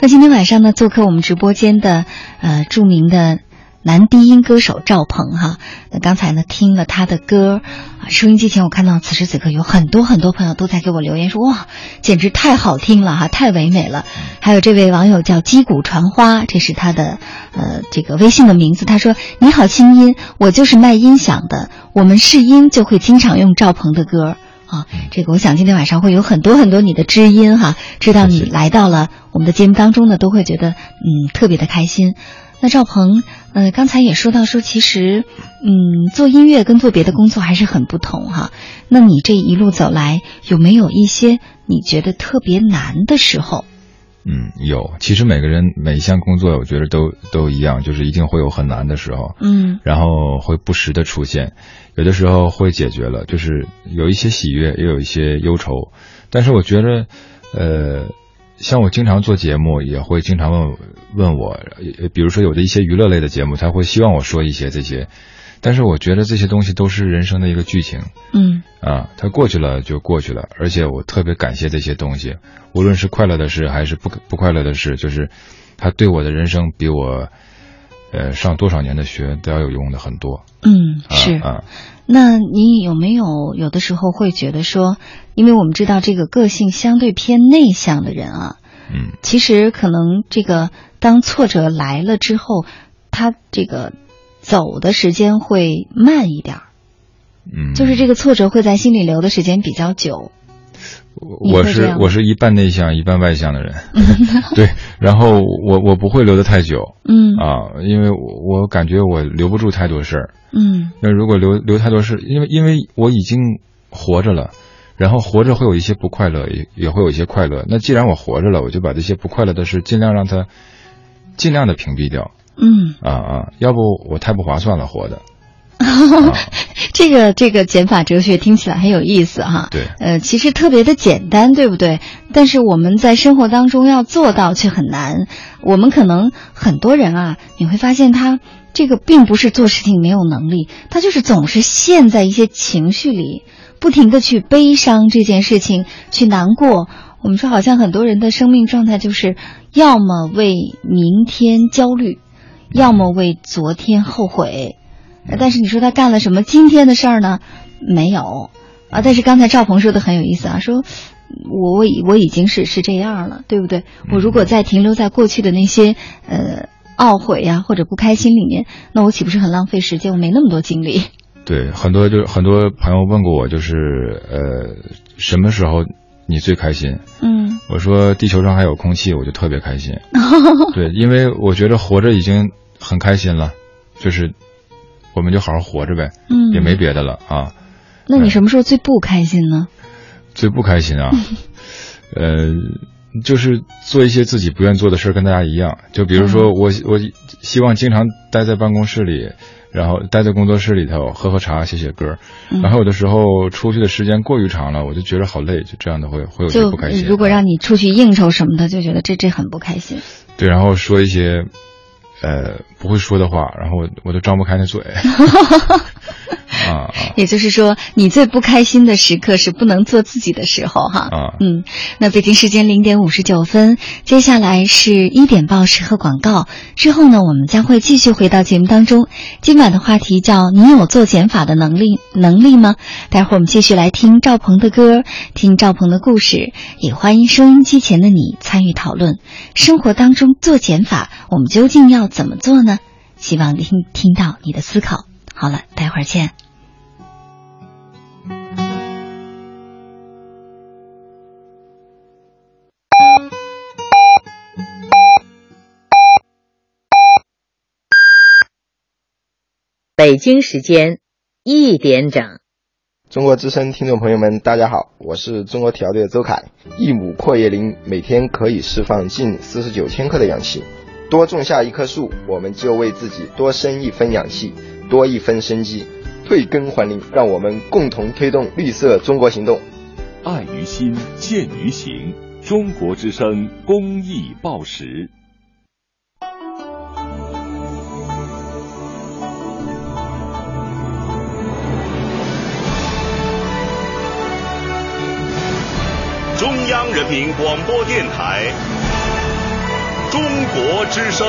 那今天晚上呢，做客我们直播间的呃著名的男低音歌手赵鹏哈。那刚才呢听了他的歌，啊，收音机前我看到此时此刻有很多很多朋友都在给我留言说哇，简直太好听了哈，太唯美了。还有这位网友叫击鼓传花，这是他的呃这个微信的名字。他说你好，清音，我就是卖音响的，我们试音就会经常用赵鹏的歌。啊，这个我想今天晚上会有很多很多你的知音哈，知道你来到了我们的节目当中呢，都会觉得嗯特别的开心。那赵鹏，呃，刚才也说到说，其实嗯做音乐跟做别的工作还是很不同哈。那你这一路走来，有没有一些你觉得特别难的时候？嗯，有。其实每个人每一项工作，我觉得都都一样，就是一定会有很难的时候。嗯，然后会不时的出现，有的时候会解决了，就是有一些喜悦，也有一些忧愁。但是我觉得，呃，像我经常做节目，也会经常问问我，呃比如说有的一些娱乐类的节目，他会希望我说一些这些，但是我觉得这些东西都是人生的一个剧情。嗯。啊，它过去了就过去了，而且我特别感谢这些东西，无论是快乐的事还是不不快乐的事，就是它对我的人生比我呃上多少年的学都要有用的很多。嗯，啊是。啊，那你有没有有的时候会觉得说，因为我们知道这个个性相对偏内向的人啊，嗯。其实可能这个当挫折来了之后，他这个走的时间会慢一点儿，嗯，就是这个挫折会在心里留的时间比较久。你我是我是一半内向一半外向的人，(laughs) 对，然后我我不会留得太久。嗯。啊，因为我我感觉我留不住太多事儿。嗯。那如果留留太多事，因为因为我已经活着了，然后活着会有一些不快乐，也也会有一些快乐。那既然我活着了，我就把这些不快乐的事尽量让它尽量的屏蔽掉嗯，啊啊，要不我太不划算了，活的。(laughs) 这个这个减法哲学听起来很有意思哈。对呃，其实特别的简单，对不对？但是我们在生活当中要做到却很难。我们可能很多人啊，你会发现他这个并不是做事情没有能力，他就是总是陷在一些情绪里，不停的去悲伤这件事情，去难过。我们说，好像很多人的生命状态就是要么为明天焦虑，要么为昨天后悔。呃但是你说他干了什么今天的事儿呢？没有啊。但是刚才赵鹏说的很有意思啊，说我我已我已经是是这样了，对不对？我如果再停留在过去的那些呃懊悔呀、或者不开心里面，那我岂不是很浪费时间？我没那么多精力。对，很多就是很多朋友问过我，就是呃，什么时候你最开心？嗯我说地球上还有空气，我就特别开心。(laughs) 对，因为我觉得活着已经很开心了，就是我们就好好活着呗，嗯，也没别的了啊。那你什么时候最不开心呢？最不开心啊，(laughs) 呃，就是做一些自己不愿做的事儿，跟大家一样。就比如说我，我希望经常待在办公室里，然后待在工作室里头喝喝茶、写写歌。嗯然后有的时候出去的时间过于长了，我就觉得好累，就这样的会会有些不开心。如果让你出去应酬什么的，就觉得这这很不开心。对，然后说一些呃不会说的话，然后我我都张不开那嘴。(laughs) 啊啊也就是说，你最不开心的时刻是不能做自己的时候，哈。啊！嗯，那北京时间零点五十九分，接下来是一点报时和广告。之后呢，我们将会继续回到节目当中。今晚的话题叫“你有做减法的能力能力吗？”待会儿我们继续来听赵鹏的歌，听赵鹏的故事，也欢迎收音机前的你参与讨论。生活当中做减法，我们究竟要怎么做呢？希望听听到你的思考。好了，待会儿见。北京时间一点整。中国之声听众朋友们，大家好，我是中国体疗队的周凯。一亩阔叶林每天可以释放近四十九千克的氧气，多种下一棵树，我们就为自己多生一分氧气，多一分生机。退耕还林，让我们共同推动绿色中国行动。爱于心，见于行。中国之声公益报时。中央人民广播电台中国之声。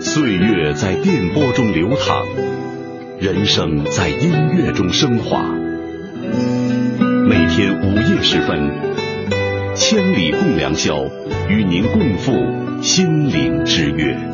岁月在电波中流淌，人生在音乐中升华。每天午夜时分，千里共良宵，与您共赴心灵之约。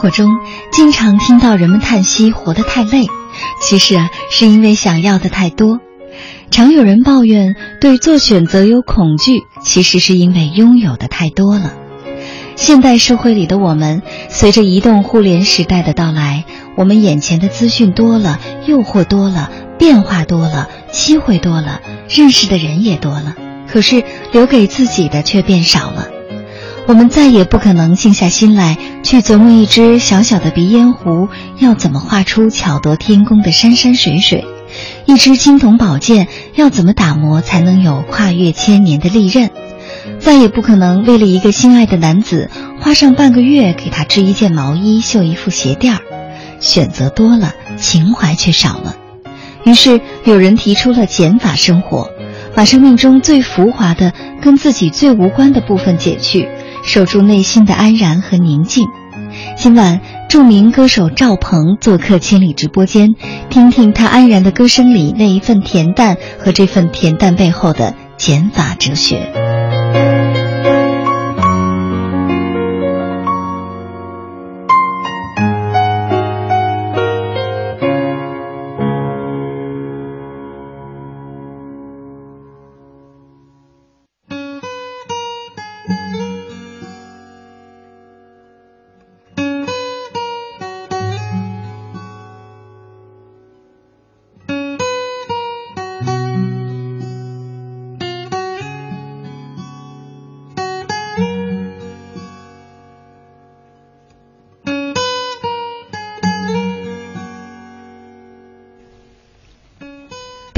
生活中经常听到人们叹息活得太累，其实啊，是因为想要的太多。常有人抱怨对做选择有恐惧，其实是因为拥有的太多了。现代社会里的我们，随着移动互联时代的到来，我们眼前的资讯多了，诱惑多了，变化多了，机会多了，认识的人也多了，可是留给自己的却变少了。我们再也不可能静下心来去琢磨一只小小的鼻烟壶要怎么画出巧夺天工的山山水水，一支青铜宝剑要怎么打磨才能有跨越千年的利刃，再也不可能为了一个心爱的男子花上半个月给他织一件毛衣、绣一副鞋垫儿。选择多了，情怀却少了。于是有人提出了减法生活，把生命中最浮华的、跟自己最无关的部分减去。守住内心的安然和宁静。今晚，著名歌手赵鹏做客千里直播间，听听他安然的歌声里那一份恬淡和这份恬淡背后的减法哲学。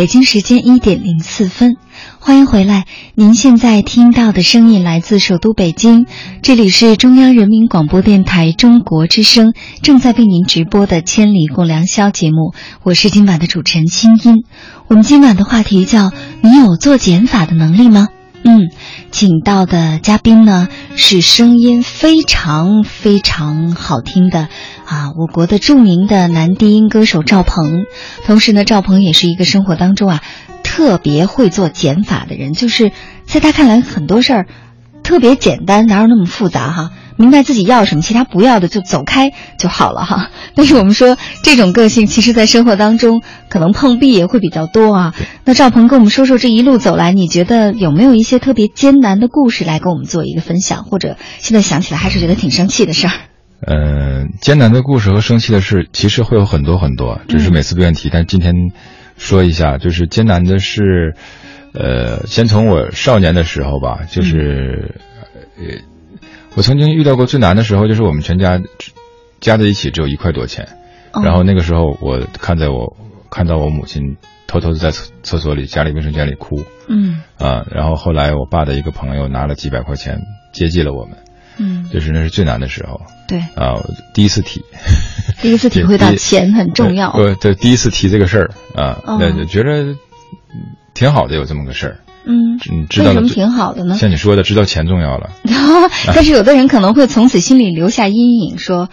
北京时间一点零四分，欢迎回来。您现在听到的声音来自首都北京，这里是中央人民广播电台中国之声正在为您直播的《千里共良宵》节目。我是今晚的主持人清音。我们今晚的话题叫“你有做减法的能力吗？”嗯，请到的嘉宾呢是声音非常非常好听的啊，我国的著名的男低音歌手赵鹏。同时呢，赵鹏也是一个生活当中啊特别会做减法的人，就是在他看来很多事儿特别简单，哪有那么复杂哈？明白自己要什么，其他不要的就走开就好了哈。(laughs) 但是我们说这种个性，其实在生活当中可能碰壁也会比较多啊。那赵鹏跟我们说说这一路走来，你觉得有没有一些特别艰难的故事来跟我们做一个分享？或者现在想起来还是觉得挺生气的事儿？呃，艰难的故事和生气的事其实会有很多很多，只是每次不愿提。但今天说一下，就是艰难的是，呃，先从我少年的时候吧，就是呃。我曾经遇到过最难的时候，就是我们全家加在一起只有一块多钱，然后那个时候我看在我看到我母亲偷偷的在厕厕所里家里卫生间里哭，嗯啊，然后后来我爸的一个朋友拿了几百块钱接济了我们，嗯，就是那是最难的时候，对啊，第一次提，第一次体会到钱很重要，对对，第一次提这个事儿啊，那就觉得挺好的，有这么个事儿。嗯，知道为什么挺好的呢？像你说的，知道钱重要了。(laughs) 但是有的人可能会从此心里留下阴影，说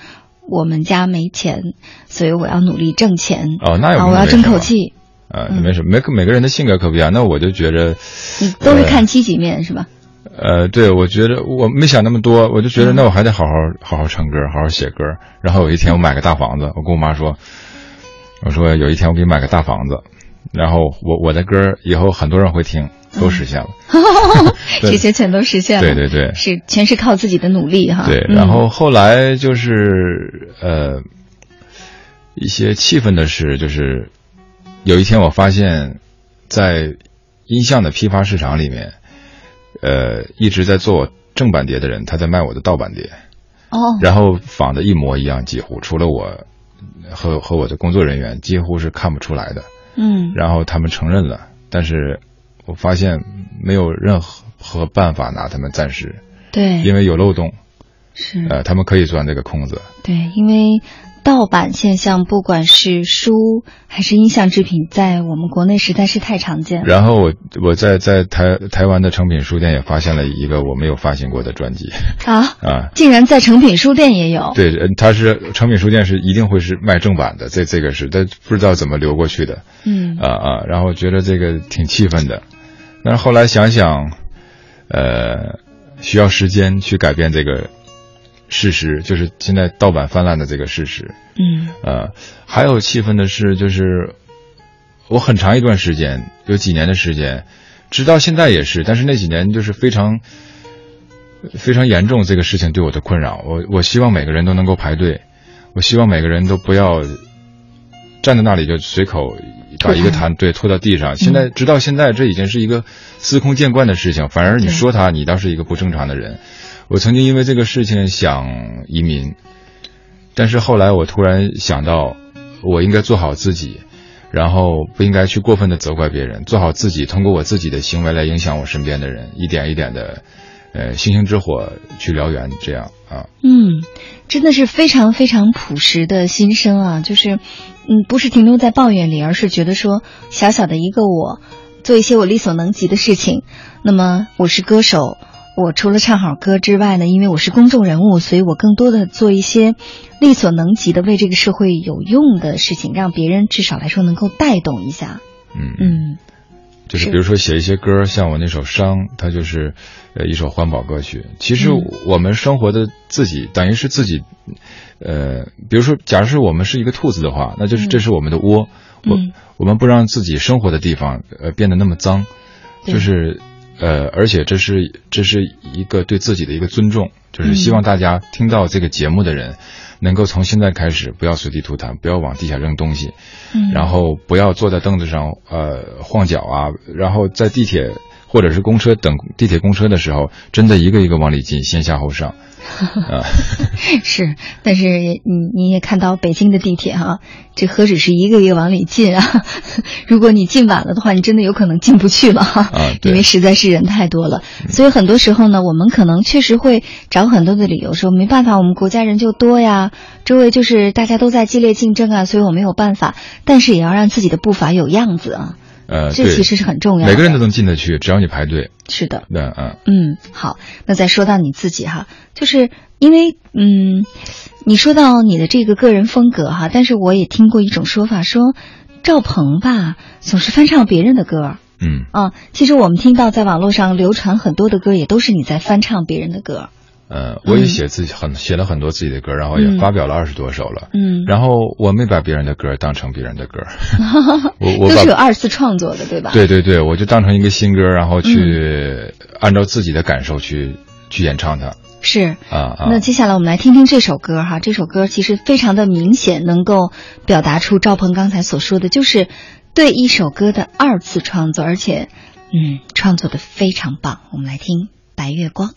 我们家没钱，所以我要努力挣钱。哦，那有我要争口气。啊，没什么，每每个人的性格可不一样。那我就觉着，你都是看积极面是吧？呃，对，我觉得我没想那么多，我就觉得那我还得好好好好唱歌，好好写歌。然后有一天我买个大房子，我跟我妈说，我说有一天我给你买个大房子，然后我我的歌以后很多人会听。都实现了，(laughs) 这些全都实现了。对对对，是全是靠自己的努力哈。对，然后后来就是呃，一些气愤的事，就是有一天我发现，在音像的批发市场里面，呃，一直在做正版碟的人，他在卖我的盗版碟。哦。然后仿的一模一样，几乎除了我和和我的工作人员，几乎是看不出来的。嗯，然后他们承认了，但是我发现没有任何办法拿他们暂时，对，因为有漏洞，是，呃，他们可以钻这个空子，对，因为。盗版现象，不管是书还是音像制品，在我们国内实在是太常见了。然后我我在在台台湾的成品书店也发现了一个我没有发行过的专辑啊 (laughs) 啊！竟然在成品书店也有？对，它是成品书店是一定会是卖正版的，这这个是，但不知道怎么流过去的。嗯啊啊，然后觉得这个挺气愤的，但是后来想想，呃，需要时间去改变这个。事实就是现在盗版泛滥的这个事实。嗯，呃，还有气愤的是，就是我很长一段时间，有几年的时间，直到现在也是，但是那几年就是非常非常严重，这个事情对我的困扰。我我希望每个人都能够排队，我希望每个人都不要站在那里就随口把一个痰对拖到地上。现在直到现在，这已经是一个司空见惯的事情，反而你说他，你倒是一个不正常的人。我曾经因为这个事情想移民，但是后来我突然想到，我应该做好自己，然后不应该去过分的责怪别人，做好自己，通过我自己的行为来影响我身边的人，一点一点的，呃，星星之火去燎原，这样啊。嗯，真的是非常非常朴实的心声啊，就是，嗯，不是停留在抱怨里，而是觉得说，小小的一个我，做一些我力所能及的事情，那么我是歌手。我除了唱好歌之外呢，因为我是公众人物，所以我更多的做一些力所能及的为这个社会有用的事情，让别人至少来说能够带动一下。嗯嗯，就是比如说写一些歌，像我那首《伤》，它就是呃一首环保歌曲。其实我们生活的自己等于是自己，呃，比如说，假如是我们是一个兔子的话，那就是这是我们的窝。我我们不让自己生活的地方呃变得那么脏，就是。呃，而且这是这是一个对自己的一个尊重，就是希望大家听到这个节目的人，能够从现在开始不要随地吐痰，不要往地下扔东西，嗯，然后不要坐在凳子上呃晃脚啊，然后在地铁或者是公车等地铁公车的时候，真的一个一个往里进，先下后上。啊，(laughs) 是，但是你你也看到北京的地铁哈，这何止是一个一个往里进啊？(laughs) 如果你进晚了的话，你真的有可能进不去了哈，(laughs) 因为实在是人太多了。所以很多时候呢，我们可能确实会找很多的理由说没办法，我们国家人就多呀，周围就是大家都在激烈竞争啊，所以我没有办法。但是也要让自己的步伐有样子啊。呃，这其实是很重要的。每个人都能进得去，只要你排队。是的。对，嗯。嗯，好，那再说到你自己哈，就是因为嗯，你说到你的这个个人风格哈，但是我也听过一种说法，说赵鹏吧总是翻唱别人的歌。嗯。啊，其实我们听到在网络上流传很多的歌，也都是你在翻唱别人的歌。呃，我也写自己很写了很多自己的歌，然后也发表了二十多首了。嗯，然后我没把别人的歌当成别人的歌，(laughs) 我我都是有二次创作的，对吧？对对对，我就当成一个新歌，然后去按照自己的感受去去演唱它。是啊啊。那接下来我们来听听这首歌哈，这首歌其实非常的明显，能够表达出赵鹏刚才所说的就是对一首歌的二次创作，而且嗯，创作的非常棒。我们来听《白月光》。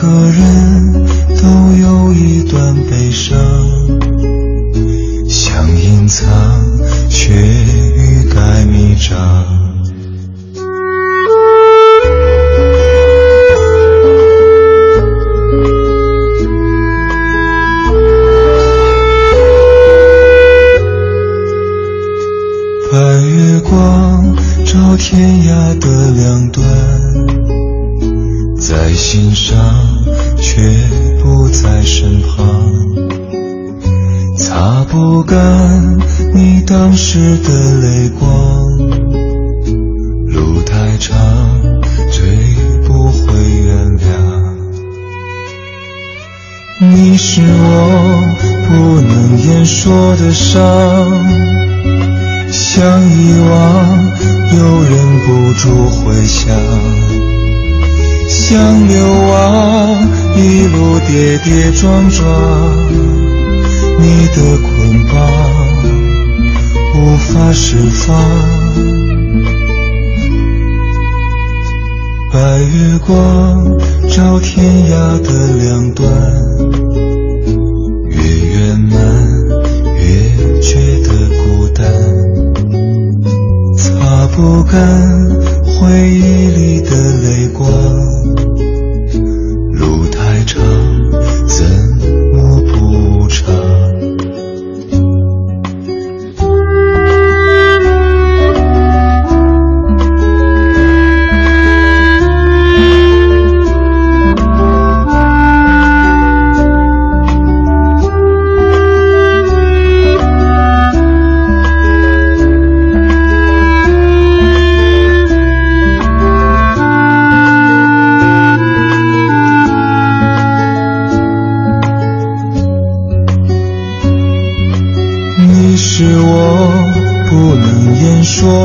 个人都有一段悲伤，想隐藏，却欲盖弥彰。白月光照天涯的两端，在心上却不在身旁，擦不干你当时的泪光，路太长追不回原谅，你是我。不能言说的伤，想遗忘又忍不住回想，像流亡一路跌跌撞撞，你的捆绑无法释放。白月光照天涯的两端，越圆满越觉得孤单，擦不干回忆里的泪光，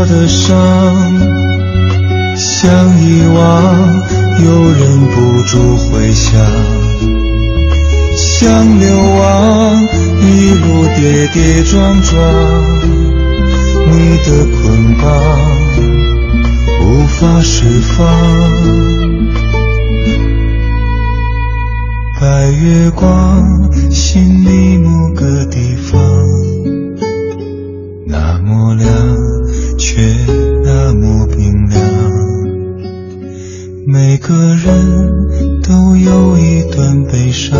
的伤，想遗忘又忍不住回想，想流亡一路跌跌撞撞，你的捆绑无法释放。白月光，心里某个地方，却那么冰凉。每个人都有一段悲伤，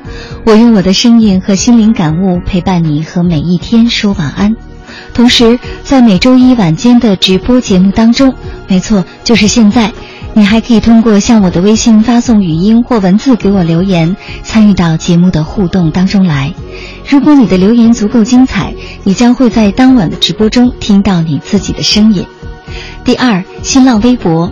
我用我的声音和心灵感悟陪伴你和每一天说晚安。同时，在每周一晚间的直播节目当中，没错，就是现在，你还可以通过向我的微信发送语音或文字给我留言，参与到节目的互动当中来。如果你的留言足够精彩，你将会在当晚的直播中听到你自己的声音。第二，新浪微博，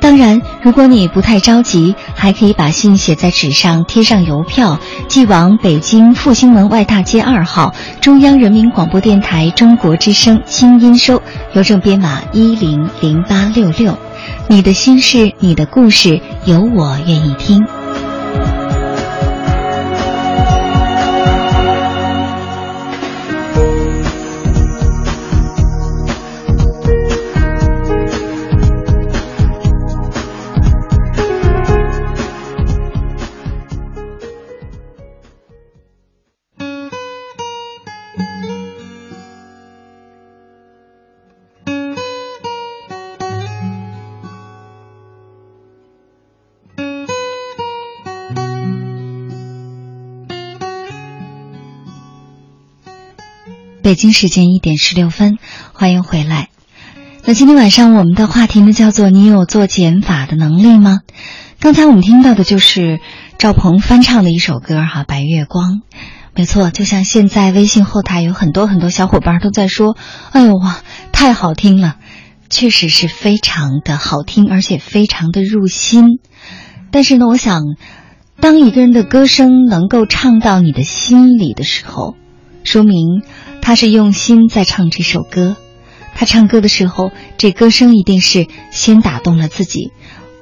当然，如果你不太着急，还可以把信写在纸上，贴上邮票，寄往北京复兴门外大街二号中央人民广播电台中国之声清音收，邮政编码一零零八六六。你的心事，你的故事，有我愿意听。北京时间一点十六分，欢迎回来。那今天晚上我们的话题呢，叫做“你有做减法的能力吗？”刚才我们听到的就是赵鹏翻唱的一首歌哈，《白月光》。没错，就像现在微信后台有很多很多小伙伴都在说：“哎呦哇，太好听了！”确实是非常的好听，而且非常的入心。但是呢，我想，当一个人的歌声能够唱到你的心里的时候，说明他是用心在唱这首歌。他唱歌的时候，这歌声一定是先打动了自己。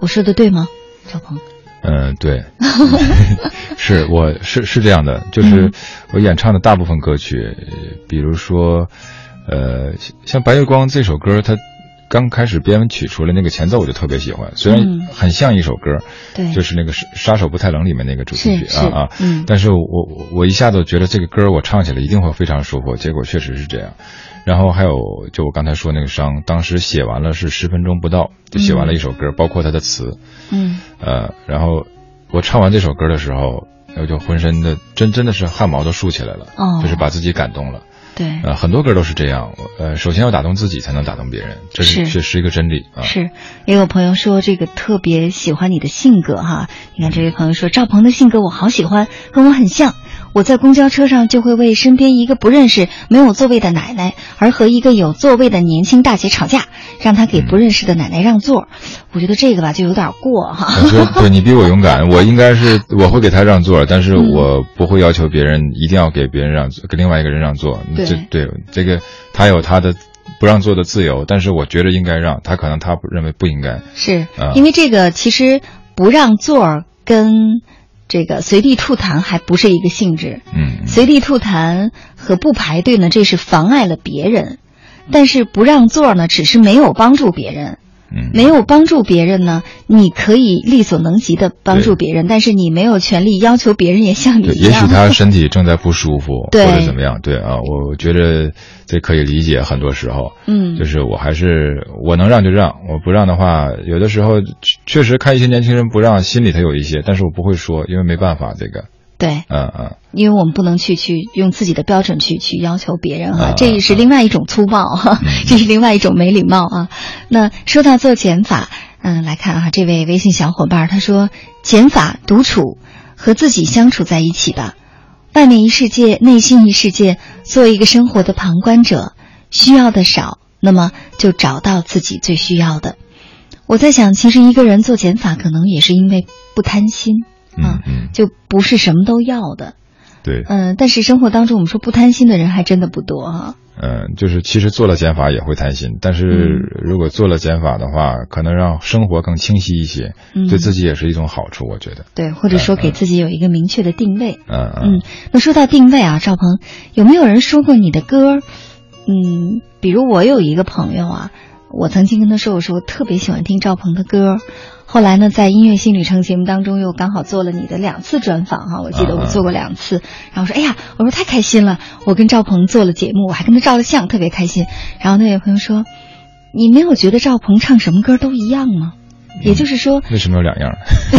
我说的对吗，赵鹏？嗯，对，(laughs) 是我是是这样的，就是我演唱的大部分歌曲，比如说，呃，像《白月光》这首歌，它。刚开始编曲出来那个前奏我就特别喜欢，虽然很像一首歌，对，就是那个杀杀手不太冷里面那个主题曲啊啊，嗯，但是我我我一下子觉得这个歌我唱起来一定会非常舒服，结果确实是这样。然后还有就我刚才说那个伤，当时写完了是十分钟不到就写完了一首歌，包括它的词，嗯，呃，然后我唱完这首歌的时候，我就浑身的真真的是汗毛都竖起来了，哦，就是把自己感动了。对，呃，很多歌都是这样，呃，首先要打动自己，才能打动别人，这是这是一个真理啊。是，也有朋友说这个特别喜欢你的性格哈，你看这位朋友说赵鹏的性格我好喜欢，跟我很像。我在公交车上就会为身边一个不认识、没有座位的奶奶而和一个有座位的年轻大姐吵架，让她给不认识的奶奶让座。我觉得这个吧就有点过哈。(laughs) 我说对你比我勇敢，我应该是我会给她让座，但是我不会要求别人一定要给别人让座，给另外一个人让座。对对，这个他有他的不让座的自由，但是我觉得应该让他，可能他认为不应该。是啊因为这个其实不让座跟。这个随地吐痰还不是一个性质，嗯，随地吐痰和不排队呢，这是妨碍了别人，但是不让座呢，只是没有帮助别人，嗯，没有帮助别人呢，你可以力所能及的帮助别人，但是你没有权利要求别人也像你，一样。也许他身体正在不舒服，(laughs) 或者怎么样，对啊，我觉得这可以理解，很多时候，嗯，就是我还是我能让就让，我不让的话，有的时候确确实看一些年轻人不让，心里头有一些，但是我不会说，因为没办法，这个，对，嗯嗯，因为我们不能去去用自己的标准去去要求别人哈、啊这也是另外一种粗暴哈、(laughs) 这是另外一种没礼貌啊。那说到做减法，嗯，来看啊，这位微信小伙伴他说，减法独处，和自己相处在一起吧，外面一世界，内心一世界，做一个生活的旁观者，需要的少，那么就找到自己最需要的。我在想，其实一个人做减法，可能也是因为不贪心啊，嗯就不是什么都要的。对，嗯，但是生活当中我们说不贪心的人还真的不多哈。嗯，就是其实做了减法也会贪心，但是嗯如果做了减法的话，可能让生活更清晰一些，嗯对自己也是一种好处，我觉得。对，或者说给自己有一个明确的定位。嗯嗯，那说到定位啊，赵鹏，有没有人说过你的歌？嗯，比如我有一个朋友啊，我曾经跟他说，我说我特别喜欢听赵鹏的歌。后来呢，在音乐新旅程节目当中，又刚好做了你的两次专访哈，我记得我做过两次。然后说，哎呀，我说太开心了，我跟赵鹏做了节目，我还跟他照了相，特别开心。然后那位朋友说，你没有觉得赵鹏唱什么歌都一样吗？也就是说，为什么有两样？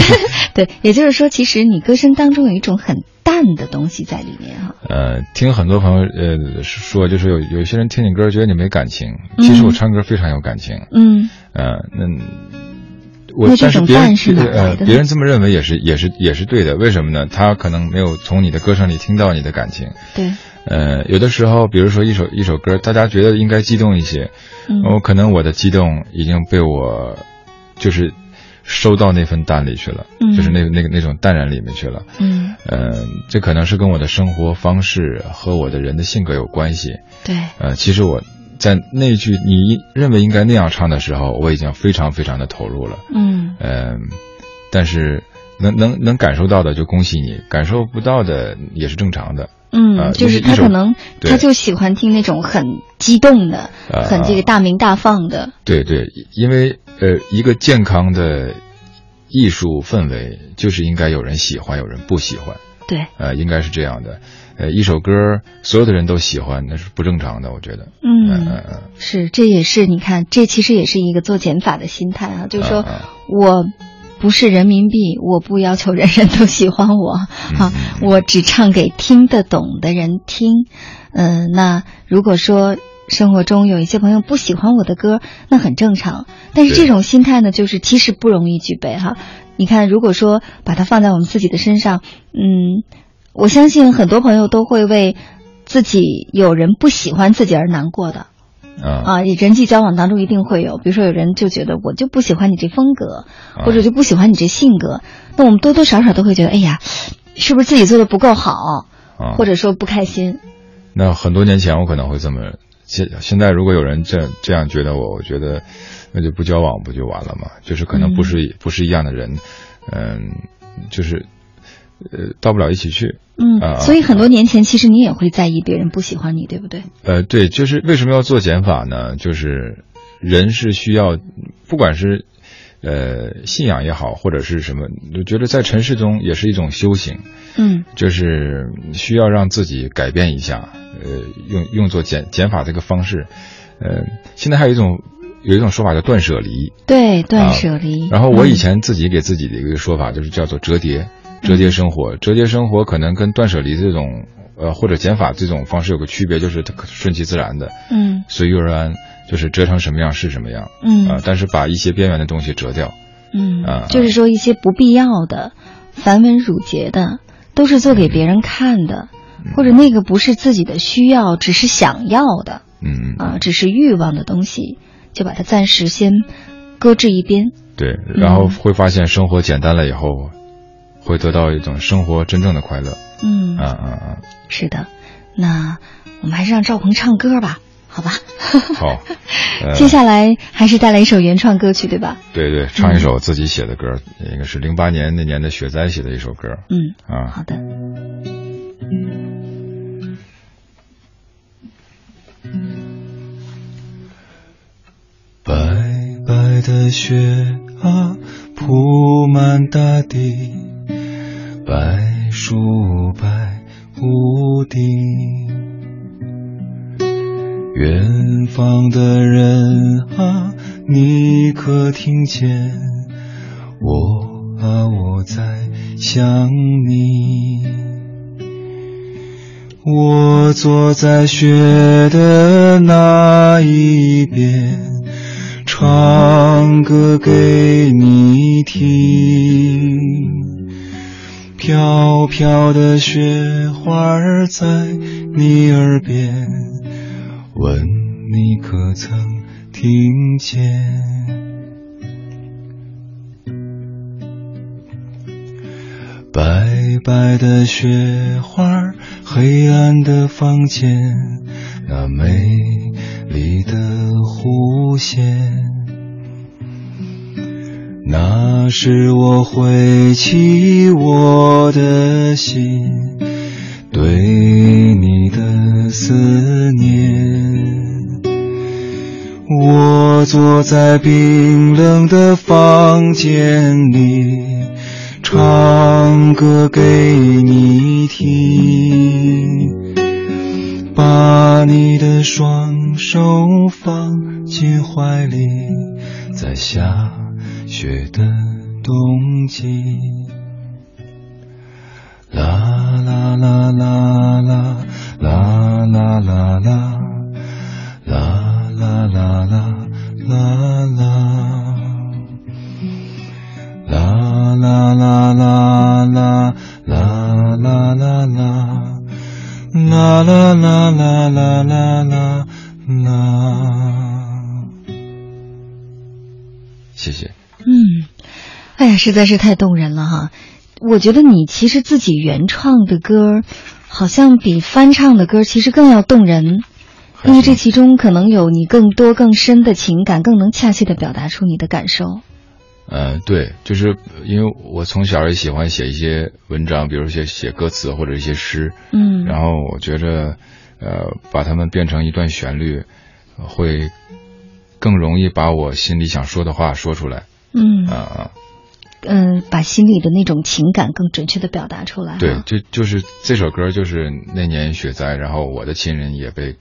(laughs) 对，也就是说，其实你歌声当中有一种很淡的东西在里面哈。呃，听很多朋友呃说，就是有有一些人听你歌觉得你没感情，其实我唱歌非常有感情。嗯，呃，那我但是别人淡是呃别人这么认为也是也是也是对的，为什么呢？他可能没有从你的歌声里听到你的感情。对，呃，有的时候，比如说一首一首歌，大家觉得应该激动一些，嗯我可能我的激动已经被我就是收到那份淡里去了，嗯就是那那个那种淡然里面去了。嗯，呃，这可能是跟我的生活方式和我的人的性格有关系。对，呃，其实我在那句你认为应该那样唱的时候，我已经非常非常的投入了。嗯嗯、但是能能能感受到的就恭喜你，感受不到的也是正常的。嗯，呃就是他可能他就喜欢听那种很激动的、啊很这个大鸣大放的。对对，因为呃，一个健康的艺术氛围就是应该有人喜欢，有人不喜欢。对，呃，应该是这样的。呃，一首歌所有的人都喜欢，那是不正常的，我觉得。嗯嗯嗯是，这也是你看，这其实也是一个做减法的心态啊，就是说我不是人民币，我不要求人人都喜欢我啊，我只唱给听得懂的人听。嗯，那如果说生活中有一些朋友不喜欢我的歌，那很正常。但是这种心态呢，就是其实不容易具备哈。你看，如果说把它放在我们自己的身上，嗯，我相信很多朋友都会为自己有人不喜欢自己而难过的。啊，人际交往当中一定会有，比如说有人就觉得我就不喜欢你这风格，或者就不喜欢你这性格，那我们多多少少都会觉得，哎呀，是不是自己做的不够好，或者说不开心？那很多年前我可能会这么，现现在如果有人这这样觉得我，我觉得那就不交往不就完了吗？就是可能不是不是一样的人，嗯，就是呃到不了一起去。嗯，所以很多年前，其实你也会在意别人不喜欢你，对不对？呃，对，就是为什么要做减法呢？就是人是需要，不管是呃信仰也好，或者是什么，我觉得在尘世中也是一种修行。嗯，就是需要让自己改变一下，呃，用用作减减法这个方式。呃，现在还有一种有一种说法叫断舍离。对，断舍离。然后我以前自己给自己的一个说法就是叫做折叠。折叠生活，折叠生活可能跟断舍离这种，呃，或者减法这种方式有个区别，就是它顺其自然的，嗯，随遇而安，就是折成什么样是什么样，嗯，啊，但是把一些边缘的东西折掉，嗯，啊，就是说一些不必要的、繁文缛节的，都是做给别人看的，或者那个不是自己的需要，只是想要的，嗯啊，只是欲望的东西，就把它暂时先搁置一边。对，然后会发现生活简单了以后。会得到一种生活真正的快乐。嗯啊啊啊！是的，那我们还是让赵鹏唱歌吧，好吧？好。(laughs) 接下来还是带来一首原创歌曲，对吧？对对，唱一首自己写的歌，应该是零八年那年的雪灾写的一首歌。嗯啊，好的。白白的雪啊，铺满大地。白树白屋顶，远方的人啊，你可听见？我啊，我在想你。我坐在雪的那一边，唱歌给你听。飘飘的雪花在你耳边，问你可曾听见？白白的雪花，黑暗的房间，那美丽的弧线。那时我挥起我的心，对你的思念。我坐在冰冷的房间里，唱歌给你听，把你的双手放进怀里，在下。雪的冬季，啦啦啦啦啦啦啦啦啦，啦啦啦啦啦啦，啦啦啦啦啦啦啦啦啦，啦啦啦啦啦啦啦，谢谢。嗯，哎呀，实在是太动人了哈！我觉得你其实自己原创的歌，好像比翻唱的歌其实更要动人，因为这其中可能有你更多更深的情感，更能恰切的表达出你的感受。嗯，对，就是因为我从小也喜欢写一些文章，比如写写歌词或者一些诗，嗯，然后我觉着，呃，把它们变成一段旋律，会更容易把我心里想说的话说出来。嗯。啊。嗯，把心里的那种情感更准确的表达出来。对，就就是这首歌，就是那年雪灾，然后我的亲人也被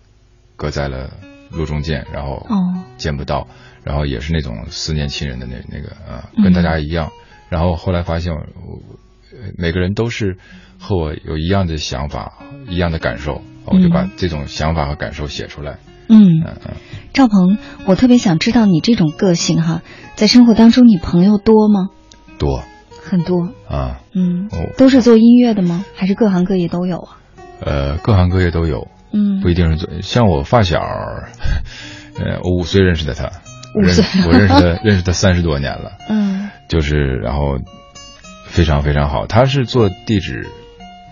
搁在了路中间，然后哦。见不到，然后也是那种思念亲人的那那个啊，跟大家一样，然后后来发现我，呃每个人都是和我有一样的想法、一样的感受，我就把嗯这种想法和感受写出来。嗯，嗯嗯，赵鹏，我特别想知道你这种个性哈，在生活当中你朋友多吗？多很多，啊，嗯，哦都是做音乐的吗？还是各行各业都有啊？呃，各行各业都有，嗯不一定是做。像我发小，(laughs) 呃，我五岁认识的他，认五岁我认识他 (laughs) 认识他三十多年了，嗯就是然后非常非常好。他是做地质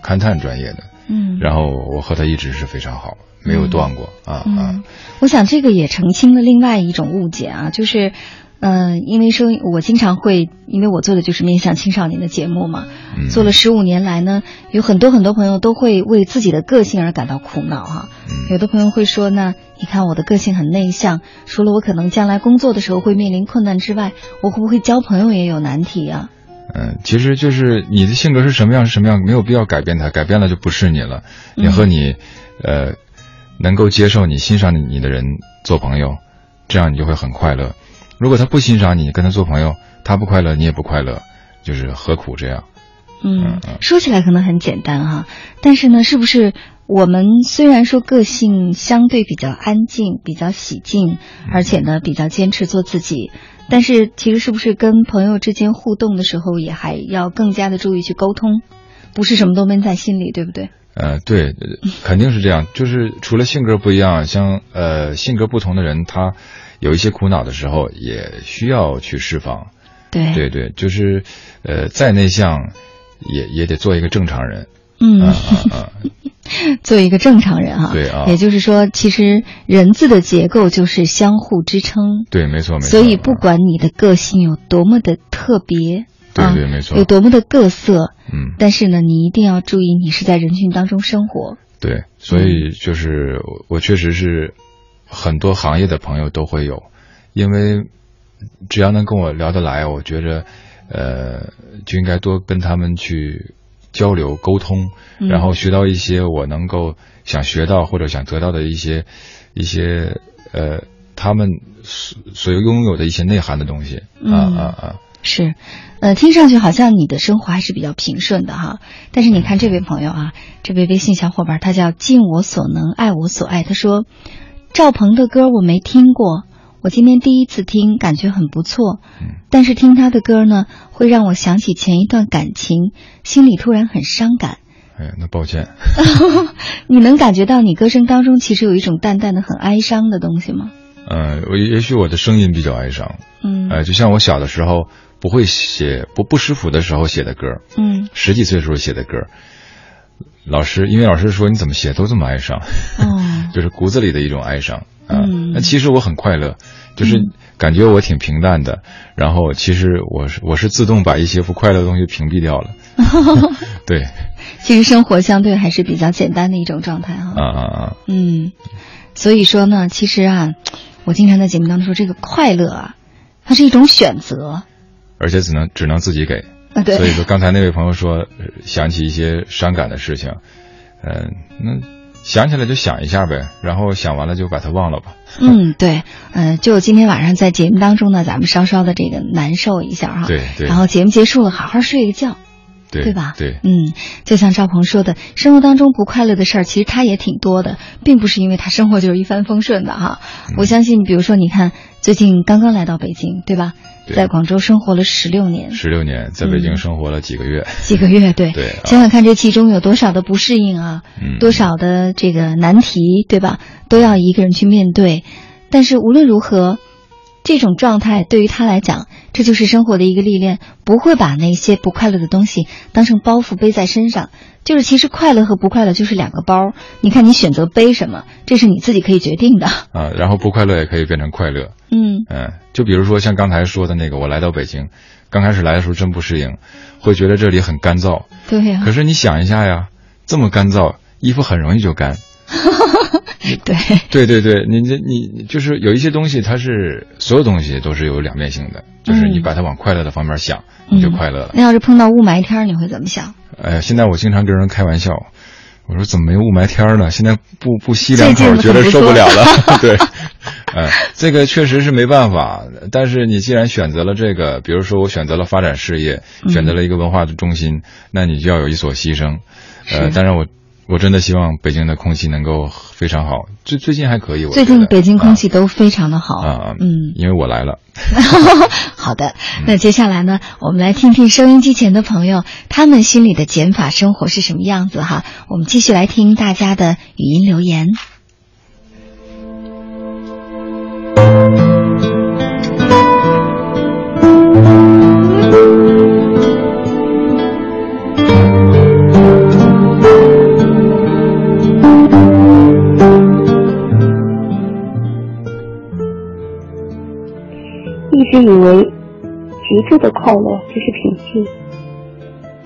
勘探专业的，嗯，然后我和他一直是非常好，没有断过、啊啊。嗯，我想这个也澄清了另外一种误解啊，就是，呃，因为说我经常会，因为我做的就是面向青少年的节目嘛，嗯。做了十五年来呢，有很多很多朋友都会为自己的个性而感到苦恼哈、嗯。有的朋友会说呢，你看我的个性很内向，除了我可能将来工作的时候会面临困难之外，我会不会交朋友也有难题啊？嗯，其实就是你的性格是什么样是什么样，没有必要改变它，改变了就不是你了。嗯你和你，呃，能够接受你、欣赏你你的人做朋友，这样你就会很快乐。如果他不欣赏你，跟他做朋友，他不快乐，你也不快乐，就是何苦这样？嗯，说起来可能很简单哈，但是呢，是不是我们虽然说个性相对比较安静、比较喜静，而且呢比较坚持做自己，但是其实是不是跟朋友之间互动的时候，也还要更加的注意去沟通，不是什么都闷在心里，对不对？呃，对，呃肯定是这样。就是除了性格不一样，像呃性格不同的人，他有一些苦恼的时候，也需要去释放。对对对，就是呃再内向，也也得做一个正常人。嗯啊啊啊！(laughs) 做一个正常人哈，对啊也就是说，其实人字的结构就是相互支撑，对，没错没错。所以不管你的个性有多么的特别，啊对对没错有多么的各色，嗯，但是呢，你一定要注意，你是在人群当中生活。对，所以就是我我确实是很多行业的朋友都会有，因为只要能跟我聊得来，我觉着呃就应该多跟他们去交流沟通，嗯然后学到一些我能够想学到或者想得到的一些一些呃他们所所拥有的一些内涵的东西啊嗯啊啊。是，呃，听上去好像你的生活还是比较平顺的哈。但是你看这位朋友啊，这位微信小伙伴，他叫尽我所能，爱我所爱。他说，赵鹏的歌我没听过，我今天第一次听，感觉很不错。但是听他的歌呢，会让我想起前一段感情，心里突然很伤感。哎，那抱歉，(laughs) 你能感觉到你歌声当中其实有一种淡淡的、很哀伤的东西吗？嗯、我也许我的声音比较哀伤，嗯。呃，就像我小的时候不会写不不识谱的时候写的歌，嗯。十几岁时候写的歌，老师音乐老师说你怎么写都这么哀伤，哦。(laughs) 就是骨子里的一种哀伤啊。嗯那其实我很快乐，就是感觉我挺平淡的，然后其实我是我是自动把一些不快乐的东西屏蔽掉了。(laughs) 对，其实生活相对还是比较简单的一种状态哈。啊啊啊，嗯，所以说呢，其实啊，我经常在节目当中说，这个快乐啊，它是一种选择。而且只能只能自己给。啊对所以说刚才那位朋友说呃想起一些伤感的事情，嗯、那想起来就想一下呗，然后想完了就把它忘了吧。嗯，对，呃，就今天晚上在节目当中呢，咱们稍稍的这个难受一下哈。对对然后节目结束了，好好睡个觉。对对吧对，嗯，就像赵鹏说的，生活当中不快乐的事儿，其实他也挺多的，并不是因为他生活就是一帆风顺的哈。嗯我相信，比如说，你看最近刚刚来到北京，对吧？对。在广州生活了十六年，十六年在北京生活了几个月，几个月，对，对啊。想想看这其中有多少的不适应啊，嗯。多少的这个难题，对吧？都要一个人去面对。但是无论如何，这种状态对于他来讲，这就是生活的一个历练，不会把那些不快乐的东西当成包袱背在身上。就是其实快乐和不快乐就是两个包，你看你选择背什么，这是你自己可以决定的。啊，然后不快乐也可以变成快乐。嗯嗯，就比如说像刚才说的那个，我来到北京，刚开始来的时候真不适应，会觉得这里很干燥。对呀、可是你想一下呀，这么干燥，衣服很容易就干。(laughs) 对，对对对，你这你就是有一些东西，它是所有东西都是有两面性的，就是你嗯把它往快乐的方面想，你就快乐了。那要是碰到雾霾天，你会怎么想？哎呀，现在我经常跟人开玩笑，我说怎么没有雾霾天呢？现在不不吸两口，觉得受不了了。(laughs) (laughs) 对，哎，这个确实是没办法。但是你既然选择了这个，比如说我选择了发展事业，选择了一个文化的中心，那你就要有一所牺牲。呃，当然我我真的希望北京的空气能够非常好。最最近还可以，我最近北京空气都非常的好。啊，嗯，因为我来了。(laughs) 好的，那接下来呢，我们来听听收音机前的朋友，他们心里的减法生活是什么样子哈。我们继续来听大家的语音留言。直以为极致的快乐就是平静。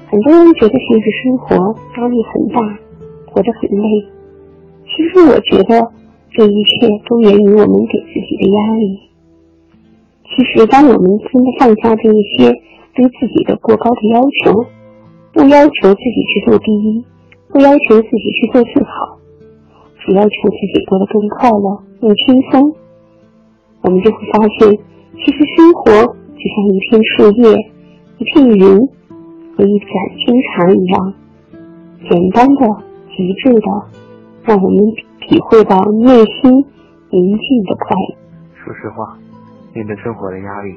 很多人觉得现实生活压力很大，活得很累。其实我觉得这一切都源于我们给自己的压力。其实当我们真的放下这一些对自己的过高的要求，不要求自己去做第一，不要求自己去做最好，只要求自己过得更快乐、更轻松，我们就会发现。其实生活就像一片树叶、一片云和一盏清茶一样，简单的、极致的，让我们体会到内心宁静的快乐。说实话，面对生活的压力，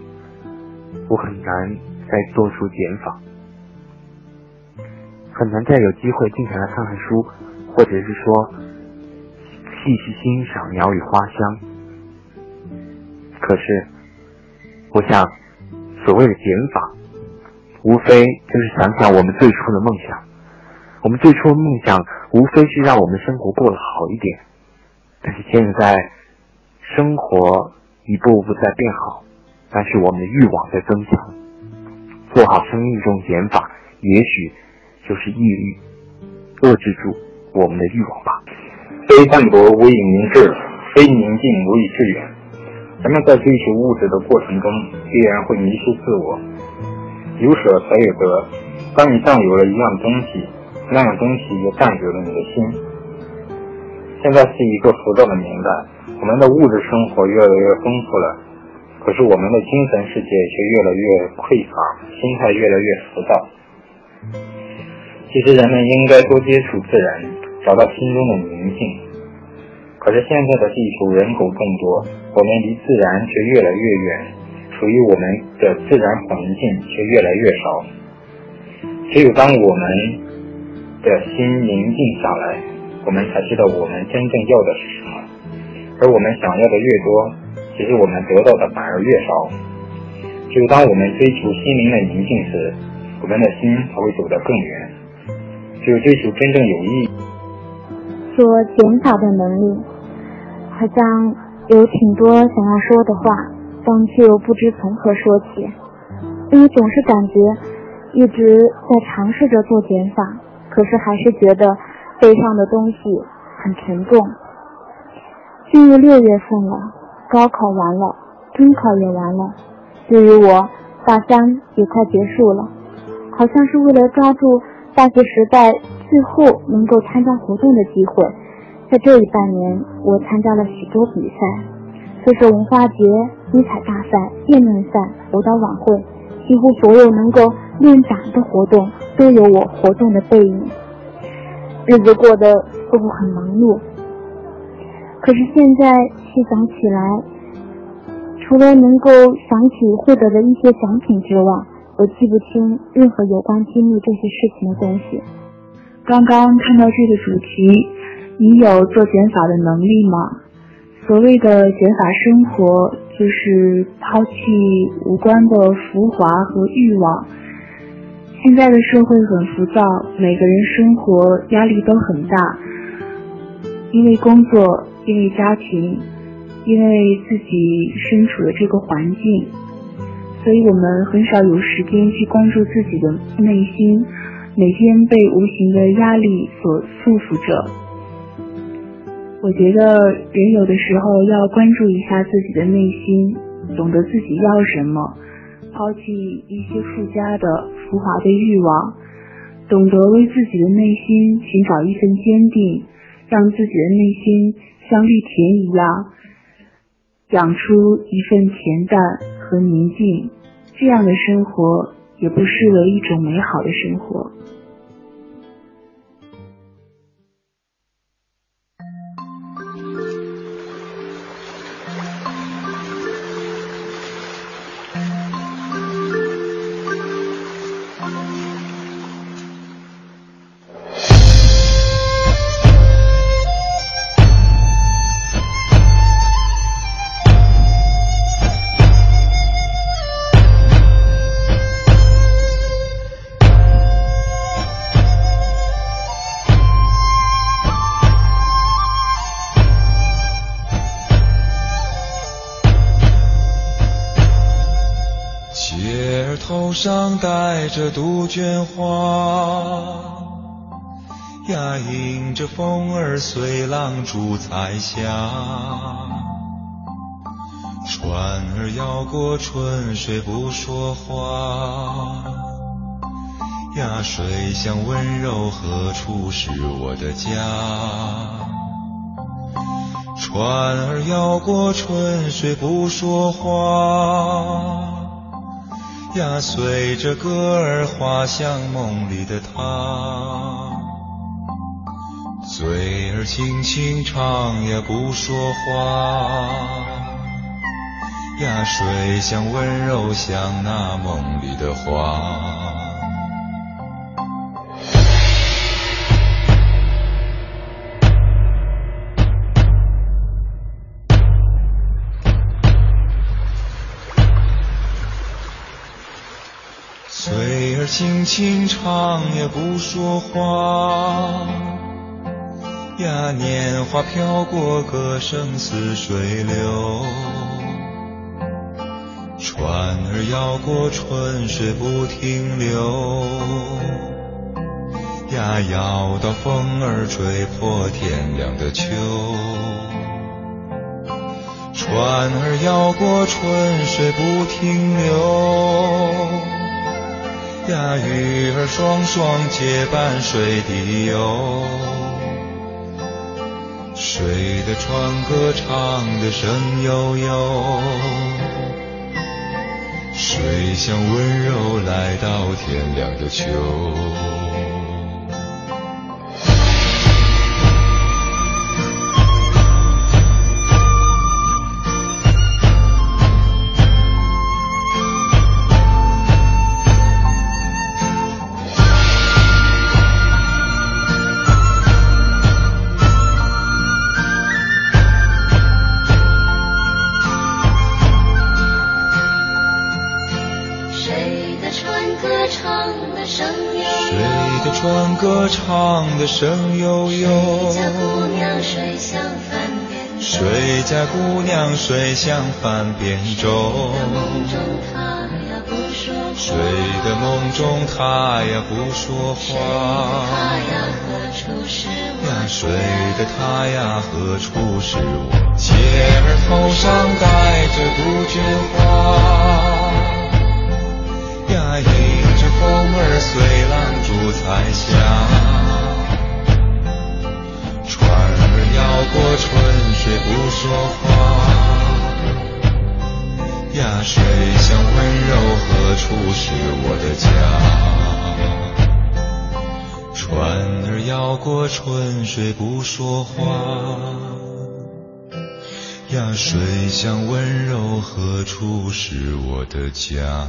我很难再做出减法，很难再有机会静下来看看书，或者是说细细欣赏鸟语花香。可是。我想，所谓的减法，无非就是想想我们最初的梦想。我们最初的梦想，无非是让我们生活过得好一点。但是现在，生活一步步在变好，但是我们的欲望在增强。做好生命中减法，也许就是抑郁，遏制住我们的欲望吧。非淡泊无以明志，非宁静无以致远。人们在追求物质的过程中，必然会迷失自我。有舍才有得。当你占有了一样东西，那样东西也占有了你的心。现在是一个浮躁的年代，我们的物质生活越来越丰富了，可是我们的精神世界却越来越匮乏，心态越来越浮躁。其实人们应该多接触自然，找到心中的宁静。可是现在的地球人口众多，我们离自然却越来越远，属于我们的自然环境却越来越少。只有当我们的心宁静下来，我们才知道我们真正要的是什么。而我们想要的越多，其实我们得到的反而越少。只有当我们追求心灵的宁静时，我们的心才会走得更远。只有追求真正有意义、做减法的能力。好像有挺多想要说的话，但却又不知从何说起，因为总是感觉一直在尝试着做减法，可是还是觉得背上的东西很沉重。进入六月份了，高考完了，中考也完了，对于我，大三也快结束了，好像是为了抓住大学时代最后能够参加活动的机会。在这一半年，我参加了许多比赛，说是文化节、艺彩大赛、辩论赛、舞蹈晚会，几乎所有能够练胆的活动都有我活动的背影。日子过得似乎很忙碌，可是现在细想起来，除了能够想起获得的一些奖品之外，我记不清任何有关经历这些事情的东西。刚刚看到这个主题。你有做减法的能力吗？所谓的减法生活，就是抛弃无关的浮华和欲望。现在的社会很浮躁，每个人生活压力都很大，因为工作，因为家庭，因为自己身处的这个环境，所以我们很少有时间去关注自己的内心，每天被无形的压力所束缚着。我觉得人有的时候要关注一下自己的内心，懂得自己要什么，抛弃一些附加的浮华的欲望，懂得为自己的内心寻找一份坚定，让自己的内心像绿田一样，养出一份恬淡和宁静，这样的生活也不失为一种美好的生活。上戴着杜鹃花，呀，迎着风儿随浪逐彩霞。船儿摇过春水不说话，呀，水乡温柔何处是我的家？船儿摇过春水不说话。呀，随着歌儿滑向梦里的他，嘴儿轻轻唱也不说话。呀，水乡温柔像那梦里的花。轻轻唱也不说话，呀，年华飘过，歌声似水流。船儿摇过春水不停留，呀，摇到风儿吹破天亮的秋。船儿摇过春水不停留。呀，鱼儿双双结伴水底游，水的船歌唱得声悠悠，水乡温柔来到天亮的秋。唱的声悠悠，谁家姑娘水向帆边水家姑娘水向帆边舟。谁的梦中她呀不说话。呀，水的她呀何处是我？姐儿头上戴着杜鹃花。呀，迎着风儿随浪逐彩霞。摇过春水不说话，呀，水乡温柔何处是我的家？船儿摇过春水不说话，呀，水乡温柔何处是我的家？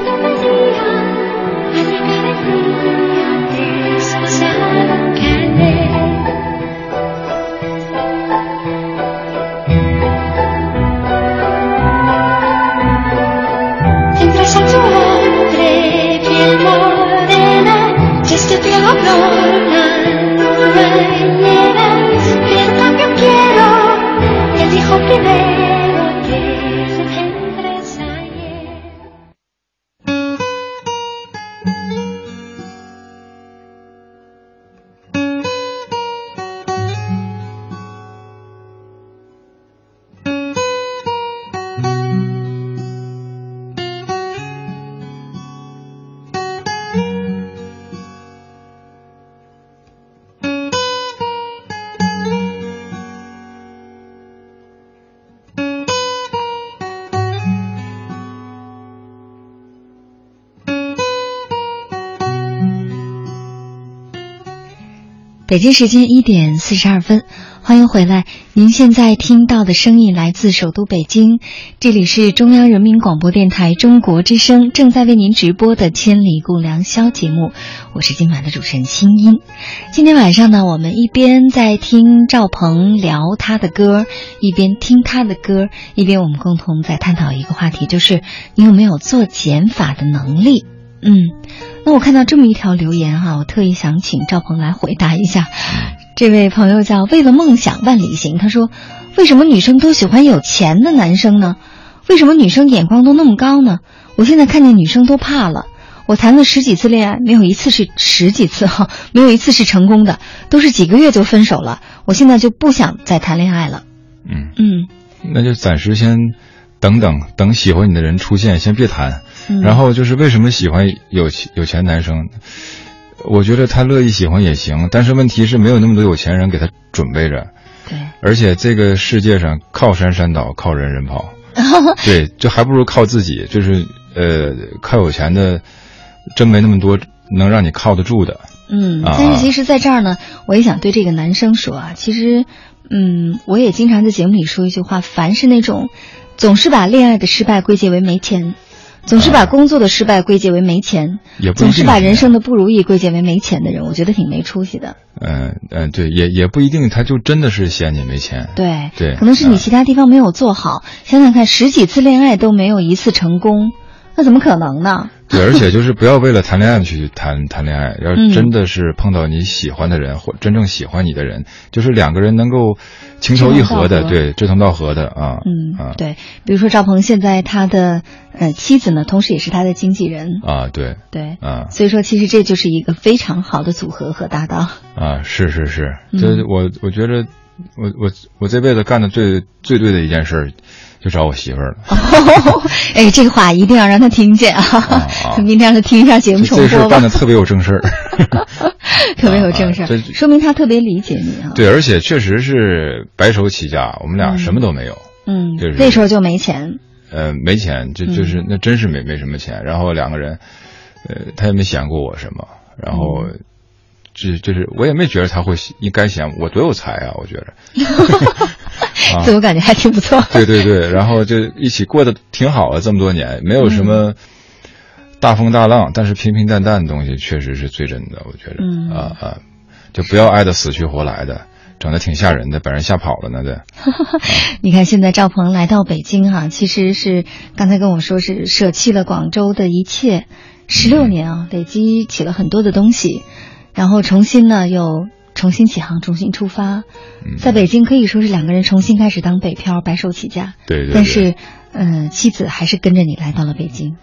北京时间一点四十二分，欢迎回来。您现在听到的声音来自首都北京，这里是中央人民广播电台中国之声正在为您直播的《千里共良宵》节目，我是今晚的主持人清音。今天晚上呢，我们一边在听赵鹏聊他的歌，一边听他的歌，一边我们共同在探讨一个话题，就是你有没有做减法的能力？嗯，那我看到这么一条留言哈，我特意想请赵鹏来回答一下。这位朋友叫为了梦想万里行，他说：“为什么女生都喜欢有钱的男生呢？为什么女生眼光都那么高呢？我现在看见女生都怕了。我谈了十几次恋爱，没有一次是十几次哈，没有一次是成功的，都是几个月就分手了。我现在就不想再谈恋爱了。”嗯嗯，那就暂时先等等，等喜欢你的人出现，先别谈。嗯然后就是为什么喜欢有钱有钱男生？我觉得他乐意喜欢也行，但是问题是没有那么多有钱人给他准备着。对，而且这个世界上靠山山倒，靠人人跑。(laughs) 对，就还不如靠自己。就是呃，靠有钱的，真没那么多能让你靠得住的。嗯，啊但是其实，在这儿呢，我也想对这个男生说啊，其实，嗯，我也经常在节目里说一句话：凡是那种总是把恋爱的失败归结为没钱，总是把工作的失败归结为没钱，也不总是把人生的不如意归结为没钱的人，我觉得挺没出息的。嗯嗯，对，也也不一定，他就真的是嫌你没钱。对对可能是你其他地方没有做好。想想看，十几次恋爱都没有一次成功，那怎么可能呢？对，而且就是不要为了谈恋爱去谈谈恋爱，(laughs) 要嗯。真的是碰到你喜欢的人或真正喜欢你的人，就是两个人能够情投意合的，对，志同道合的啊。嗯，啊。对，比如说赵鹏现在他的呃妻子呢，同时也是他的经纪人，啊，对。对，啊。所以说其实这就是一个非常好的组合和搭档。啊，是是是，嗯。这我我觉得我我我这辈子干的最最对的一件事儿，就找我媳妇儿了。(laughs) 哎，这个话一定要让他听见啊！(laughs) 明天让他听一下节目重这事播吧儿办的，特别有正事儿。(laughs) 特别有正事儿啊，说明他特别理解你啊。对，而且确实是白手起家，我们俩嗯什么都没有。嗯就是，那时候就没钱，呃，没钱，就就是那真是没没什么钱。然后两个人，呃，他也没嫌过我什么，然后就就是我也没觉得他会应该嫌我多有才啊，我觉得。啊 (laughs) 自我感觉还挺不错。(laughs) 对对对，然后就一起过得挺好的，这么多年没有什么大风大浪，但是平平淡淡的东西确实是最真的，我觉得。嗯啊啊，就不要爱的死去活来的，整的挺吓人的，把人吓跑了呢的。(laughs) 你看，现在赵鹏来到北京哈、其实是刚才跟我说是舍弃了广州的一切，十六年啊，累积起了很多的东西，然后重新呢又重新起航，重新出发，嗯在北京可以说是两个人重新开始当北漂，白手起家。对对对但是，嗯、妻子还是跟着你来到了北京。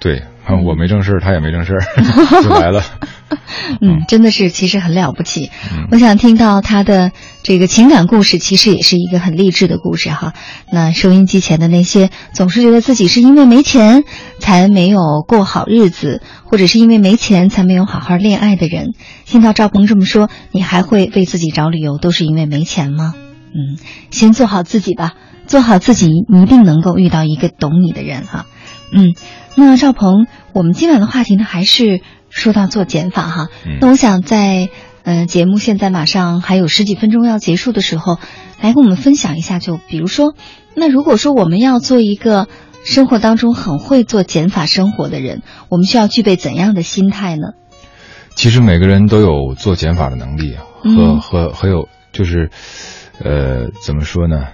对，我没正事，他也没正事，(laughs) 就来了。(laughs) 嗯，真的是其实很了不起。嗯我想听到他的这个情感故事，其实也是一个很励志的故事哈。那收音机前的那些总是觉得自己是因为没钱才没有过好日子，或者是因为没钱才没有好好恋爱的人，听到赵鹏这么说，你还会为自己找理由，都是因为没钱吗？嗯，先做好自己吧，做好自己，你一定能够遇到一个懂你的人哈。嗯，那赵鹏，我们今晚的话题呢，还是说到做减法哈。嗯那我想在呃节目现在马上还有十几分钟要结束的时候，来跟我们分享一下，就比如说，那如果说我们要做一个生活当中很会做减法生活的人，我们需要具备怎样的心态呢？其实每个人都有做减法的能力和、嗯和和有就是，呃，怎么说呢？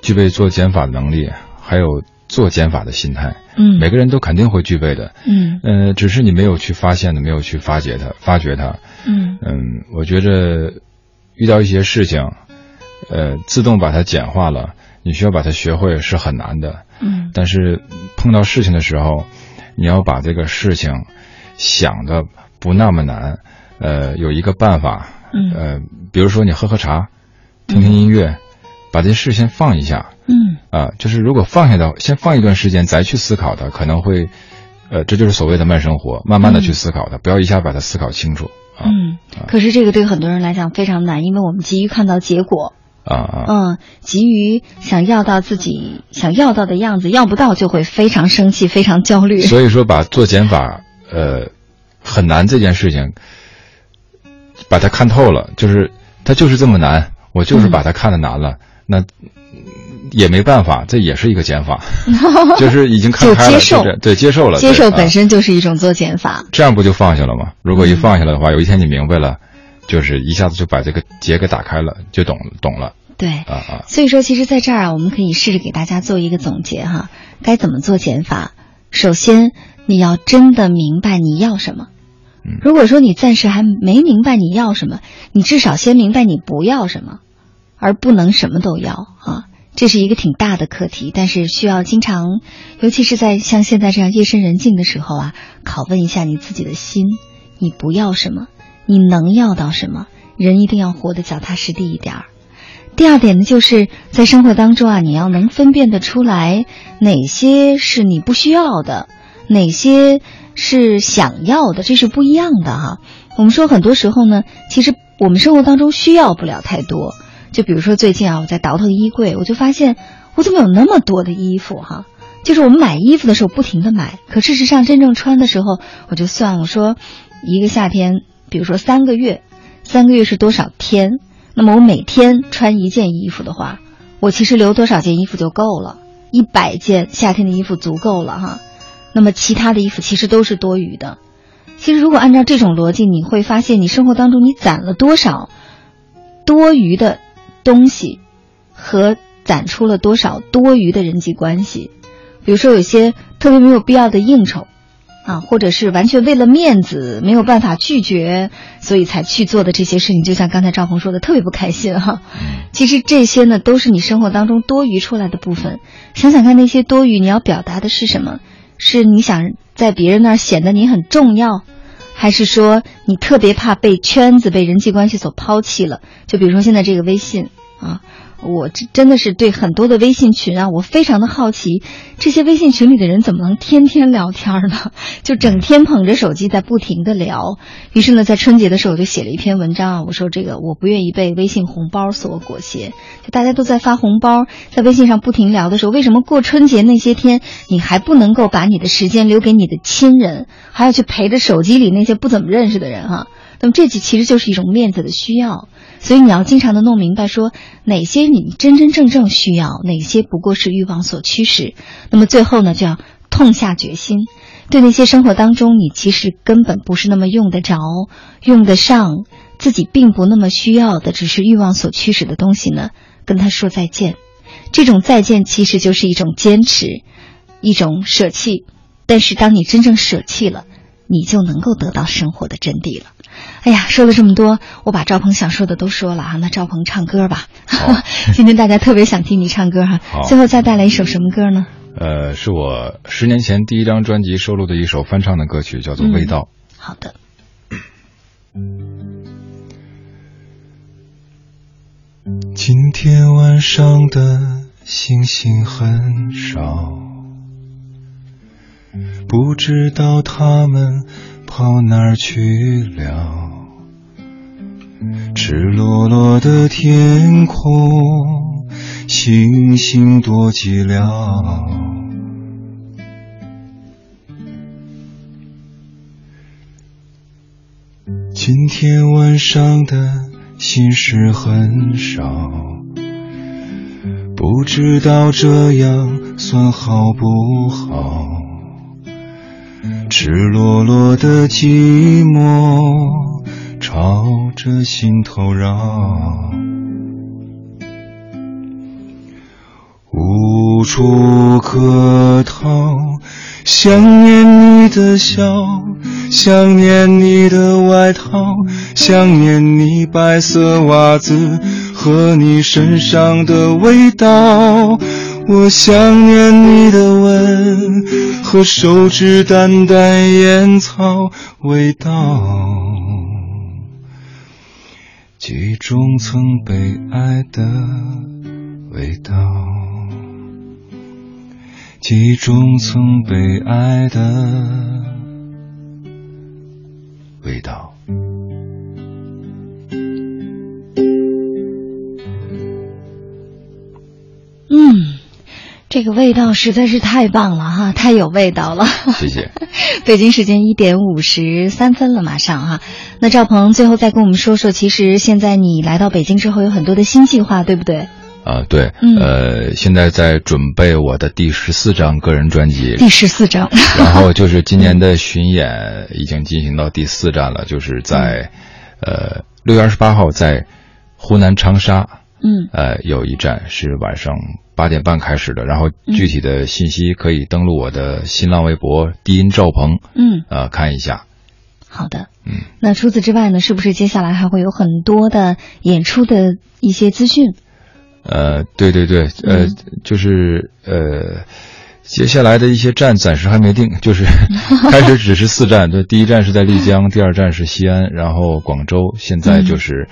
具备做减法的能力，还有做减法的心态。嗯每个人都肯定会具备的。嗯呃，只是你没有去发现的，没有去发掘它，发掘它。嗯嗯，我觉着遇到一些事情，呃，自动把它简化了，你需要把它学会是很难的。嗯但是碰到事情的时候，你要把这个事情想的不那么难。呃，有一个办法，嗯呃，比如说你喝喝茶，听听音乐，把这事先放一下。嗯啊，就是如果放下的，先放一段时间再去思考它，可能会，呃，这就是所谓的慢生活，慢慢的去思考它，不要一下把它思考清楚啊嗯，可是这个对很多人来讲非常难，因为我们急于看到结果，啊啊！嗯，急于想要到自己想要到的样子，要不到就会非常生气，非常焦虑。(laughs) 所以说，把做减法，呃，很难这件事情，把把它看透了，就是它就是这么难，我就是把它看得难了，那也没办法，这也是一个减法，(laughs) 就是已经看开了，(laughs) 接受对接受了，接受本身就是一种做减法，这样不就放下了吗？如果一放下来的话，有一天你明白了，就是一下子就把这个结给打开了，就懂懂了。对啊啊，所以说，其实在这儿啊，我们可以试着给大家做一个总结哈，该怎么做减法？首先，你要真的明白你要什么。如果说你暂时还没明白你要什么，你至少先明白你不要什么，而不能什么都要啊。这是一个挺大的课题，但是需要经常，尤其是在像现在这样夜深人静的时候啊，拷问一下你自己的心：你不要什么？你能要到什么？人一定要活得脚踏实地一点儿。第二点呢，就是在生活当中啊，你要能分辨得出来哪些是你不需要的，哪些是想要的，这是不一样的哈。我们说很多时候呢，其实我们生活当中需要不了太多。就比如说最近啊，我在倒腾衣柜，我就发现我怎么有那么多的衣服哈。就是我们买衣服的时候不停的买，可事实上真正穿的时候，我就算我说一个夏天，比如说三个月，三个月是多少天？那么我每天穿一件衣服的话，我其实留多少件衣服就够了，一百件夏天的衣服足够了哈。那么其他的衣服其实都是多余的。其实如果按照这种逻辑，你会发现你生活当中你攒了多少多余的东西，和攒出了多少多余的人际关系。比如说有些特别没有必要的应酬。啊，或者是完全为了面子没有办法拒绝，所以才去做的这些事情，就像刚才赵鹏说的，特别不开心哈。其实这些呢，都是你生活当中多余出来的部分。想想看，那些多余，你要表达的是什么？是你想在别人那儿显得你很重要，还是说你特别怕被圈子、被人际关系所抛弃了？就比如说现在这个微信啊。我这真的是对很多的微信群啊，我非常的好奇，这些微信群里的人怎么能天天聊天呢？就整天捧着手机在不停的聊。于是呢，在春节的时候我就写了一篇文章啊，我说这个我不愿意被微信红包所裹挟。就大家都在发红包，在微信上不停聊的时候，为什么过春节那些天你还不能够把你的时间留给你的亲人，还要去陪着手机里那些不怎么认识的人哈？那么这其实就是一种面子的需要。所以你要经常的弄明白，说哪些你真真正正需要，哪些不过是欲望所驱使。那么最后呢，就要痛下决心，对那些生活当中你其实根本不是那么用得着、用得上、自己并不那么需要的，只是欲望所驱使的东西呢，跟他说再见。这种再见其实就是一种坚持，一种舍弃。但是当你真正舍弃了，你就能够得到生活的真谛了。哎呀，说了这么多，我把赵鹏想说的都说了啊。那赵鹏唱歌吧，今天大家特别想听你唱歌哈。最后再带来一首什么歌呢？呃，是我十年前第一张专辑收录的一首翻唱的歌曲，叫做《味道》。好的。(clears throat) 今天晚上的星星很少，不知道他们。跑哪儿去了？赤裸裸的天空，星星多寂寥。今天晚上的心事很少，不知道这样算好不好。赤裸裸的寂寞朝着心头绕，无处可逃。想念你的笑，想念你的外套，想念你白色袜子和你身上的味道。我想念你的吻和手指淡淡烟草味道，记忆中曾被爱的味道，记忆中曾被爱的味道。嗯这个味道实在是太棒了哈，太有味道了。谢谢。(laughs) 北京时间一点五十三分了，马上哈。那赵鹏最后再跟我们说说，其实现在你来到北京之后有很多的新计划，对不对？啊，对，嗯呃，现在在准备我的第十四张个人专辑，第十四张，然后就是今年的巡演已经进行到第四站了，(laughs) 就是在，呃，六月二十八号在湖南长沙，嗯，呃，有一站是晚上八点半开始的，然后具体的信息可以登录我的新浪微博“低音赵鹏”，嗯，呃，看一下。好的，嗯，那除此之外呢，是不是接下来还会有很多的演出的一些资讯？呃，对对对，呃，嗯就是呃，接下来的一些站暂时还没定，就是 (laughs) 开始只是四站，对，第一站是在丽江，第二站是西安，然后广州，现在嗯就是，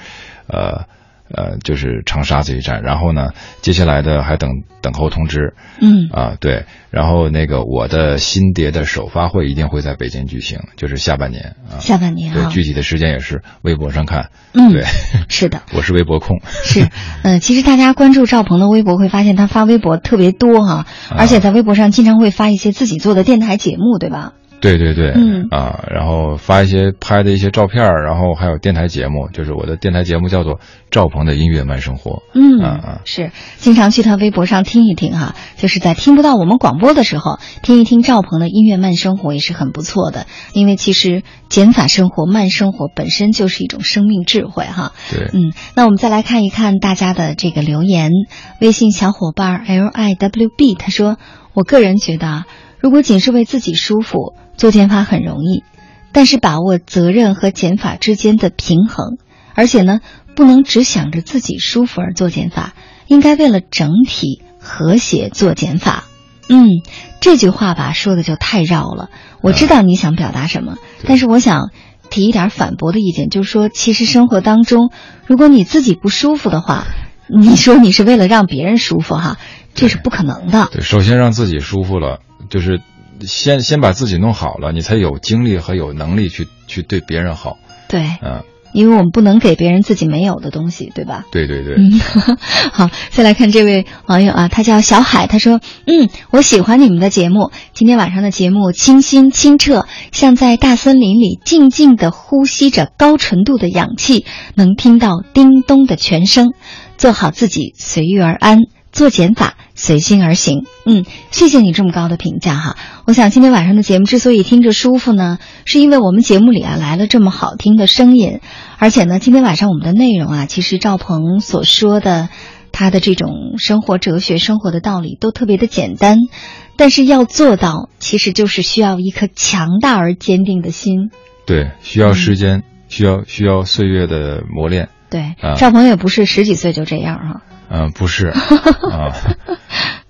呃。呃，就是长沙这一站，然后呢，接下来的还等等候通知，嗯。啊，对，然后那个我的新碟的首发会一定会在北京举行，就是下半年啊，下半年对，啊，具体的时间也是微博上看，嗯对，(laughs) 是的，(laughs) 我是微博控，是，呃，其实大家关注赵鹏的微博会发现他发微博特别多哈、啊。而且在微博上经常会发一些自己做的电台节目，对吧？对对对，嗯啊，然后发一些拍的一些照片，然后还有电台节目，就是我的电台节目叫做赵鹏的音乐慢生活，嗯，啊啊，是经常去他微博上听一听哈，就是在听不到我们广播的时候，听一听赵鹏的音乐慢生活也是很不错的。因为其实减法生活、慢生活本身就是一种生命智慧哈。对，嗯，那我们再来看一看大家的这个留言。微信小伙伴 L I W B 他说：“我个人觉得啊，如果仅是为自己舒服，做减法很容易，但是把握责任和减法之间的平衡，而且呢，不能只想着自己舒服而做减法，应该为了整体和谐做减法。”嗯，这句话吧说的就太绕了。我知道你想表达什么，但是我想提一点反驳的意见，就是说，其实生活当中，如果你自己不舒服的话，你说你是为了让别人舒服哈，这是不可能的。对，首先让自己舒服了，就是先先把自己弄好了，你才有精力和有能力去去对别人好，对，嗯，因为我们不能给别人自己没有的东西，对吧？对对对，嗯，(laughs) 好，再来看这位网友啊，他叫小海，他说：“嗯，我喜欢你们的节目，今天晚上的节目清新清澈，像在大森林里静静的呼吸着高纯度的氧气，能听到叮咚的泉声。做好自己，随遇而安。”做减法，随心而行。嗯，谢谢你这么高的评价哈。我想今天晚上的节目之所以听着舒服呢，是因为我们节目里啊来了这么好听的声音，而且呢，今天晚上我们的内容啊，其实赵鹏所说的他的这种生活哲学、生活的道理都特别的简单，但是要做到，其实就是需要一颗强大而坚定的心。对，需要时间，需要需要岁月的磨练。对，啊赵鹏也不是十几岁就这样哈。嗯，不是 (laughs) 啊，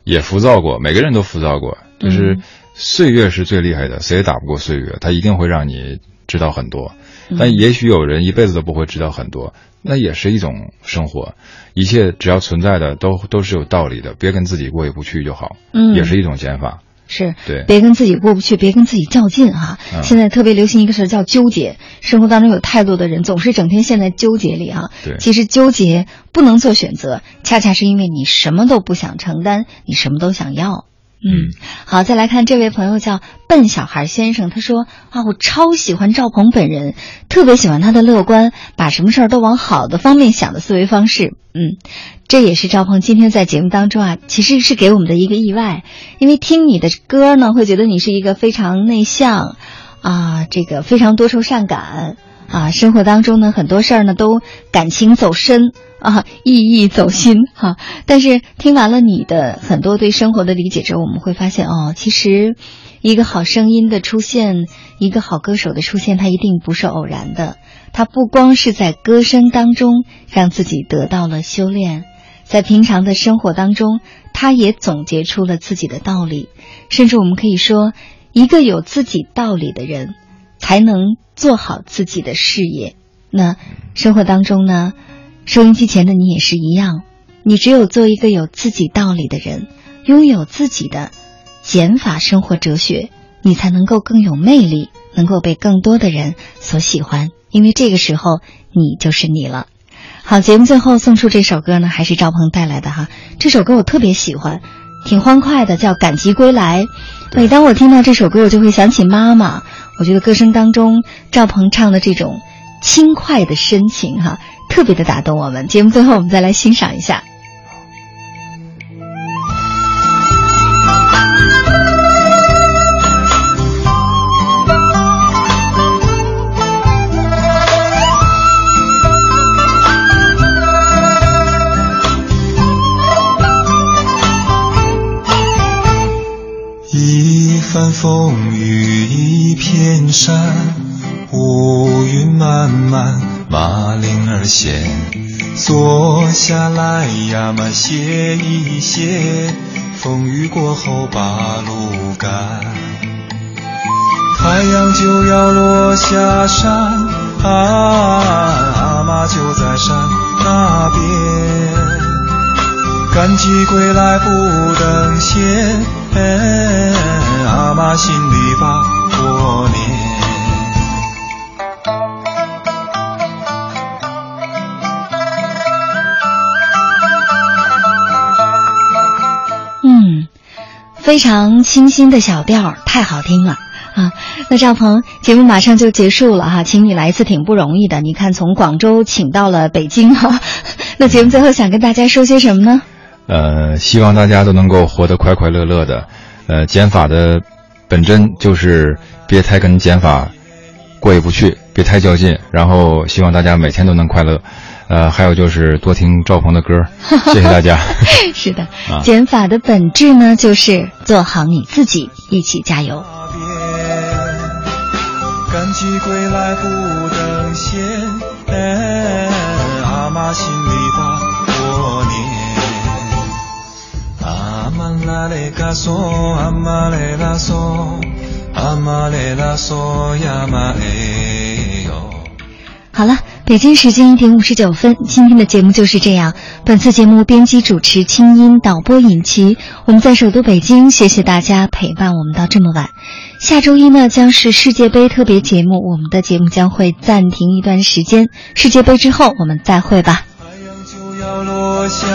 也浮躁过，每个人都浮躁过，就是岁月是最厉害的，谁也打不过岁月，它一定会让你知道很多。但也许有人一辈子都不会知道很多，那也是一种生活。一切只要存在的都都是有道理的，别跟自己过意不去就好，嗯也是一种减法。是，对。别跟自己过不去，别跟自己较劲哈、嗯。现在特别流行一个词儿叫纠结，生活当中有太多的人总是整天陷在纠结里啊、对。其实纠结不能做选择，恰恰是因为你什么都不想承担，你什么都想要。嗯，好，再来看这位朋友叫笨小孩先生，他说啊，我超喜欢赵鹏本人，特别喜欢他的乐观，把什么事儿都往好的方面想的思维方式。嗯，这也是赵鹏今天在节目当中啊，其实是给我们的一个意外，因为听你的歌呢，会觉得你是一个非常内向，啊，这个非常多愁善感啊，生活当中呢很多事儿呢都感情走深啊，意义走心哈、但是听完了你的很多对生活的理解之后，我们会发现哦，其实一个好声音的出现，一个好歌手的出现，它一定不是偶然的。他不光是在歌声当中让自己得到了修炼，在平常的生活当中，他也总结出了自己的道理。甚至我们可以说，一个有自己道理的人，才能做好自己的事业。那生活当中呢，收音机前的你也是一样，你只有做一个有自己道理的人，拥有自己的减法生活哲学，你才能够更有魅力，能够被更多的人所喜欢。因为这个时候，你就是你了。好，节目最后送出这首歌呢，还是赵鹏带来的哈。这首歌我特别喜欢，挺欢快的，叫《赶集归来》。每当我听到这首歌，我就会想起妈妈。我觉得歌声当中赵鹏唱的这种轻快的深情，哈，特别的打动我们。节目最后，我们再来欣赏一下。一番风雨一片山，乌云漫漫，马铃儿闲。坐下来呀嘛歇一歇，风雨过后把路赶。太阳就要落下山，啊，阿妈就在山那边。赶集归来不等闲，阿妈心里把过年。非常清新的小调，太好听了啊！那赵鹏，节目马上就结束了哈，请你来一次挺不容易的。你看，从广州请到了北京哈，(laughs) 那节目最后想跟大家说些什么呢？呃，希望大家都能够活得快快乐乐的。呃，减法的本真就是别太跟减法过意不去，别太较劲。然后希望大家每天都能快乐。呃，还有就是多听赵鹏的歌，谢谢大家。(laughs) (laughs) 是的，减法的本质呢，就是做好你自己，一起加油。赶集归来不等闲，阿妈心里把过年。阿玛拉雷嘎嗦，阿玛雷拉嗦，阿玛雷拉嗦呀嘛哎哟。好了，北京时间一点五十九分，今天的节目就是这样。本次节目编辑主持清音，导播尹奇。我们在首都北京，谢谢大家陪伴我们到这么晚。下周一呢将是世界杯特别节目，我们的节目将会暂停一段时间。世界杯之后我们再会吧。太阳就要落下。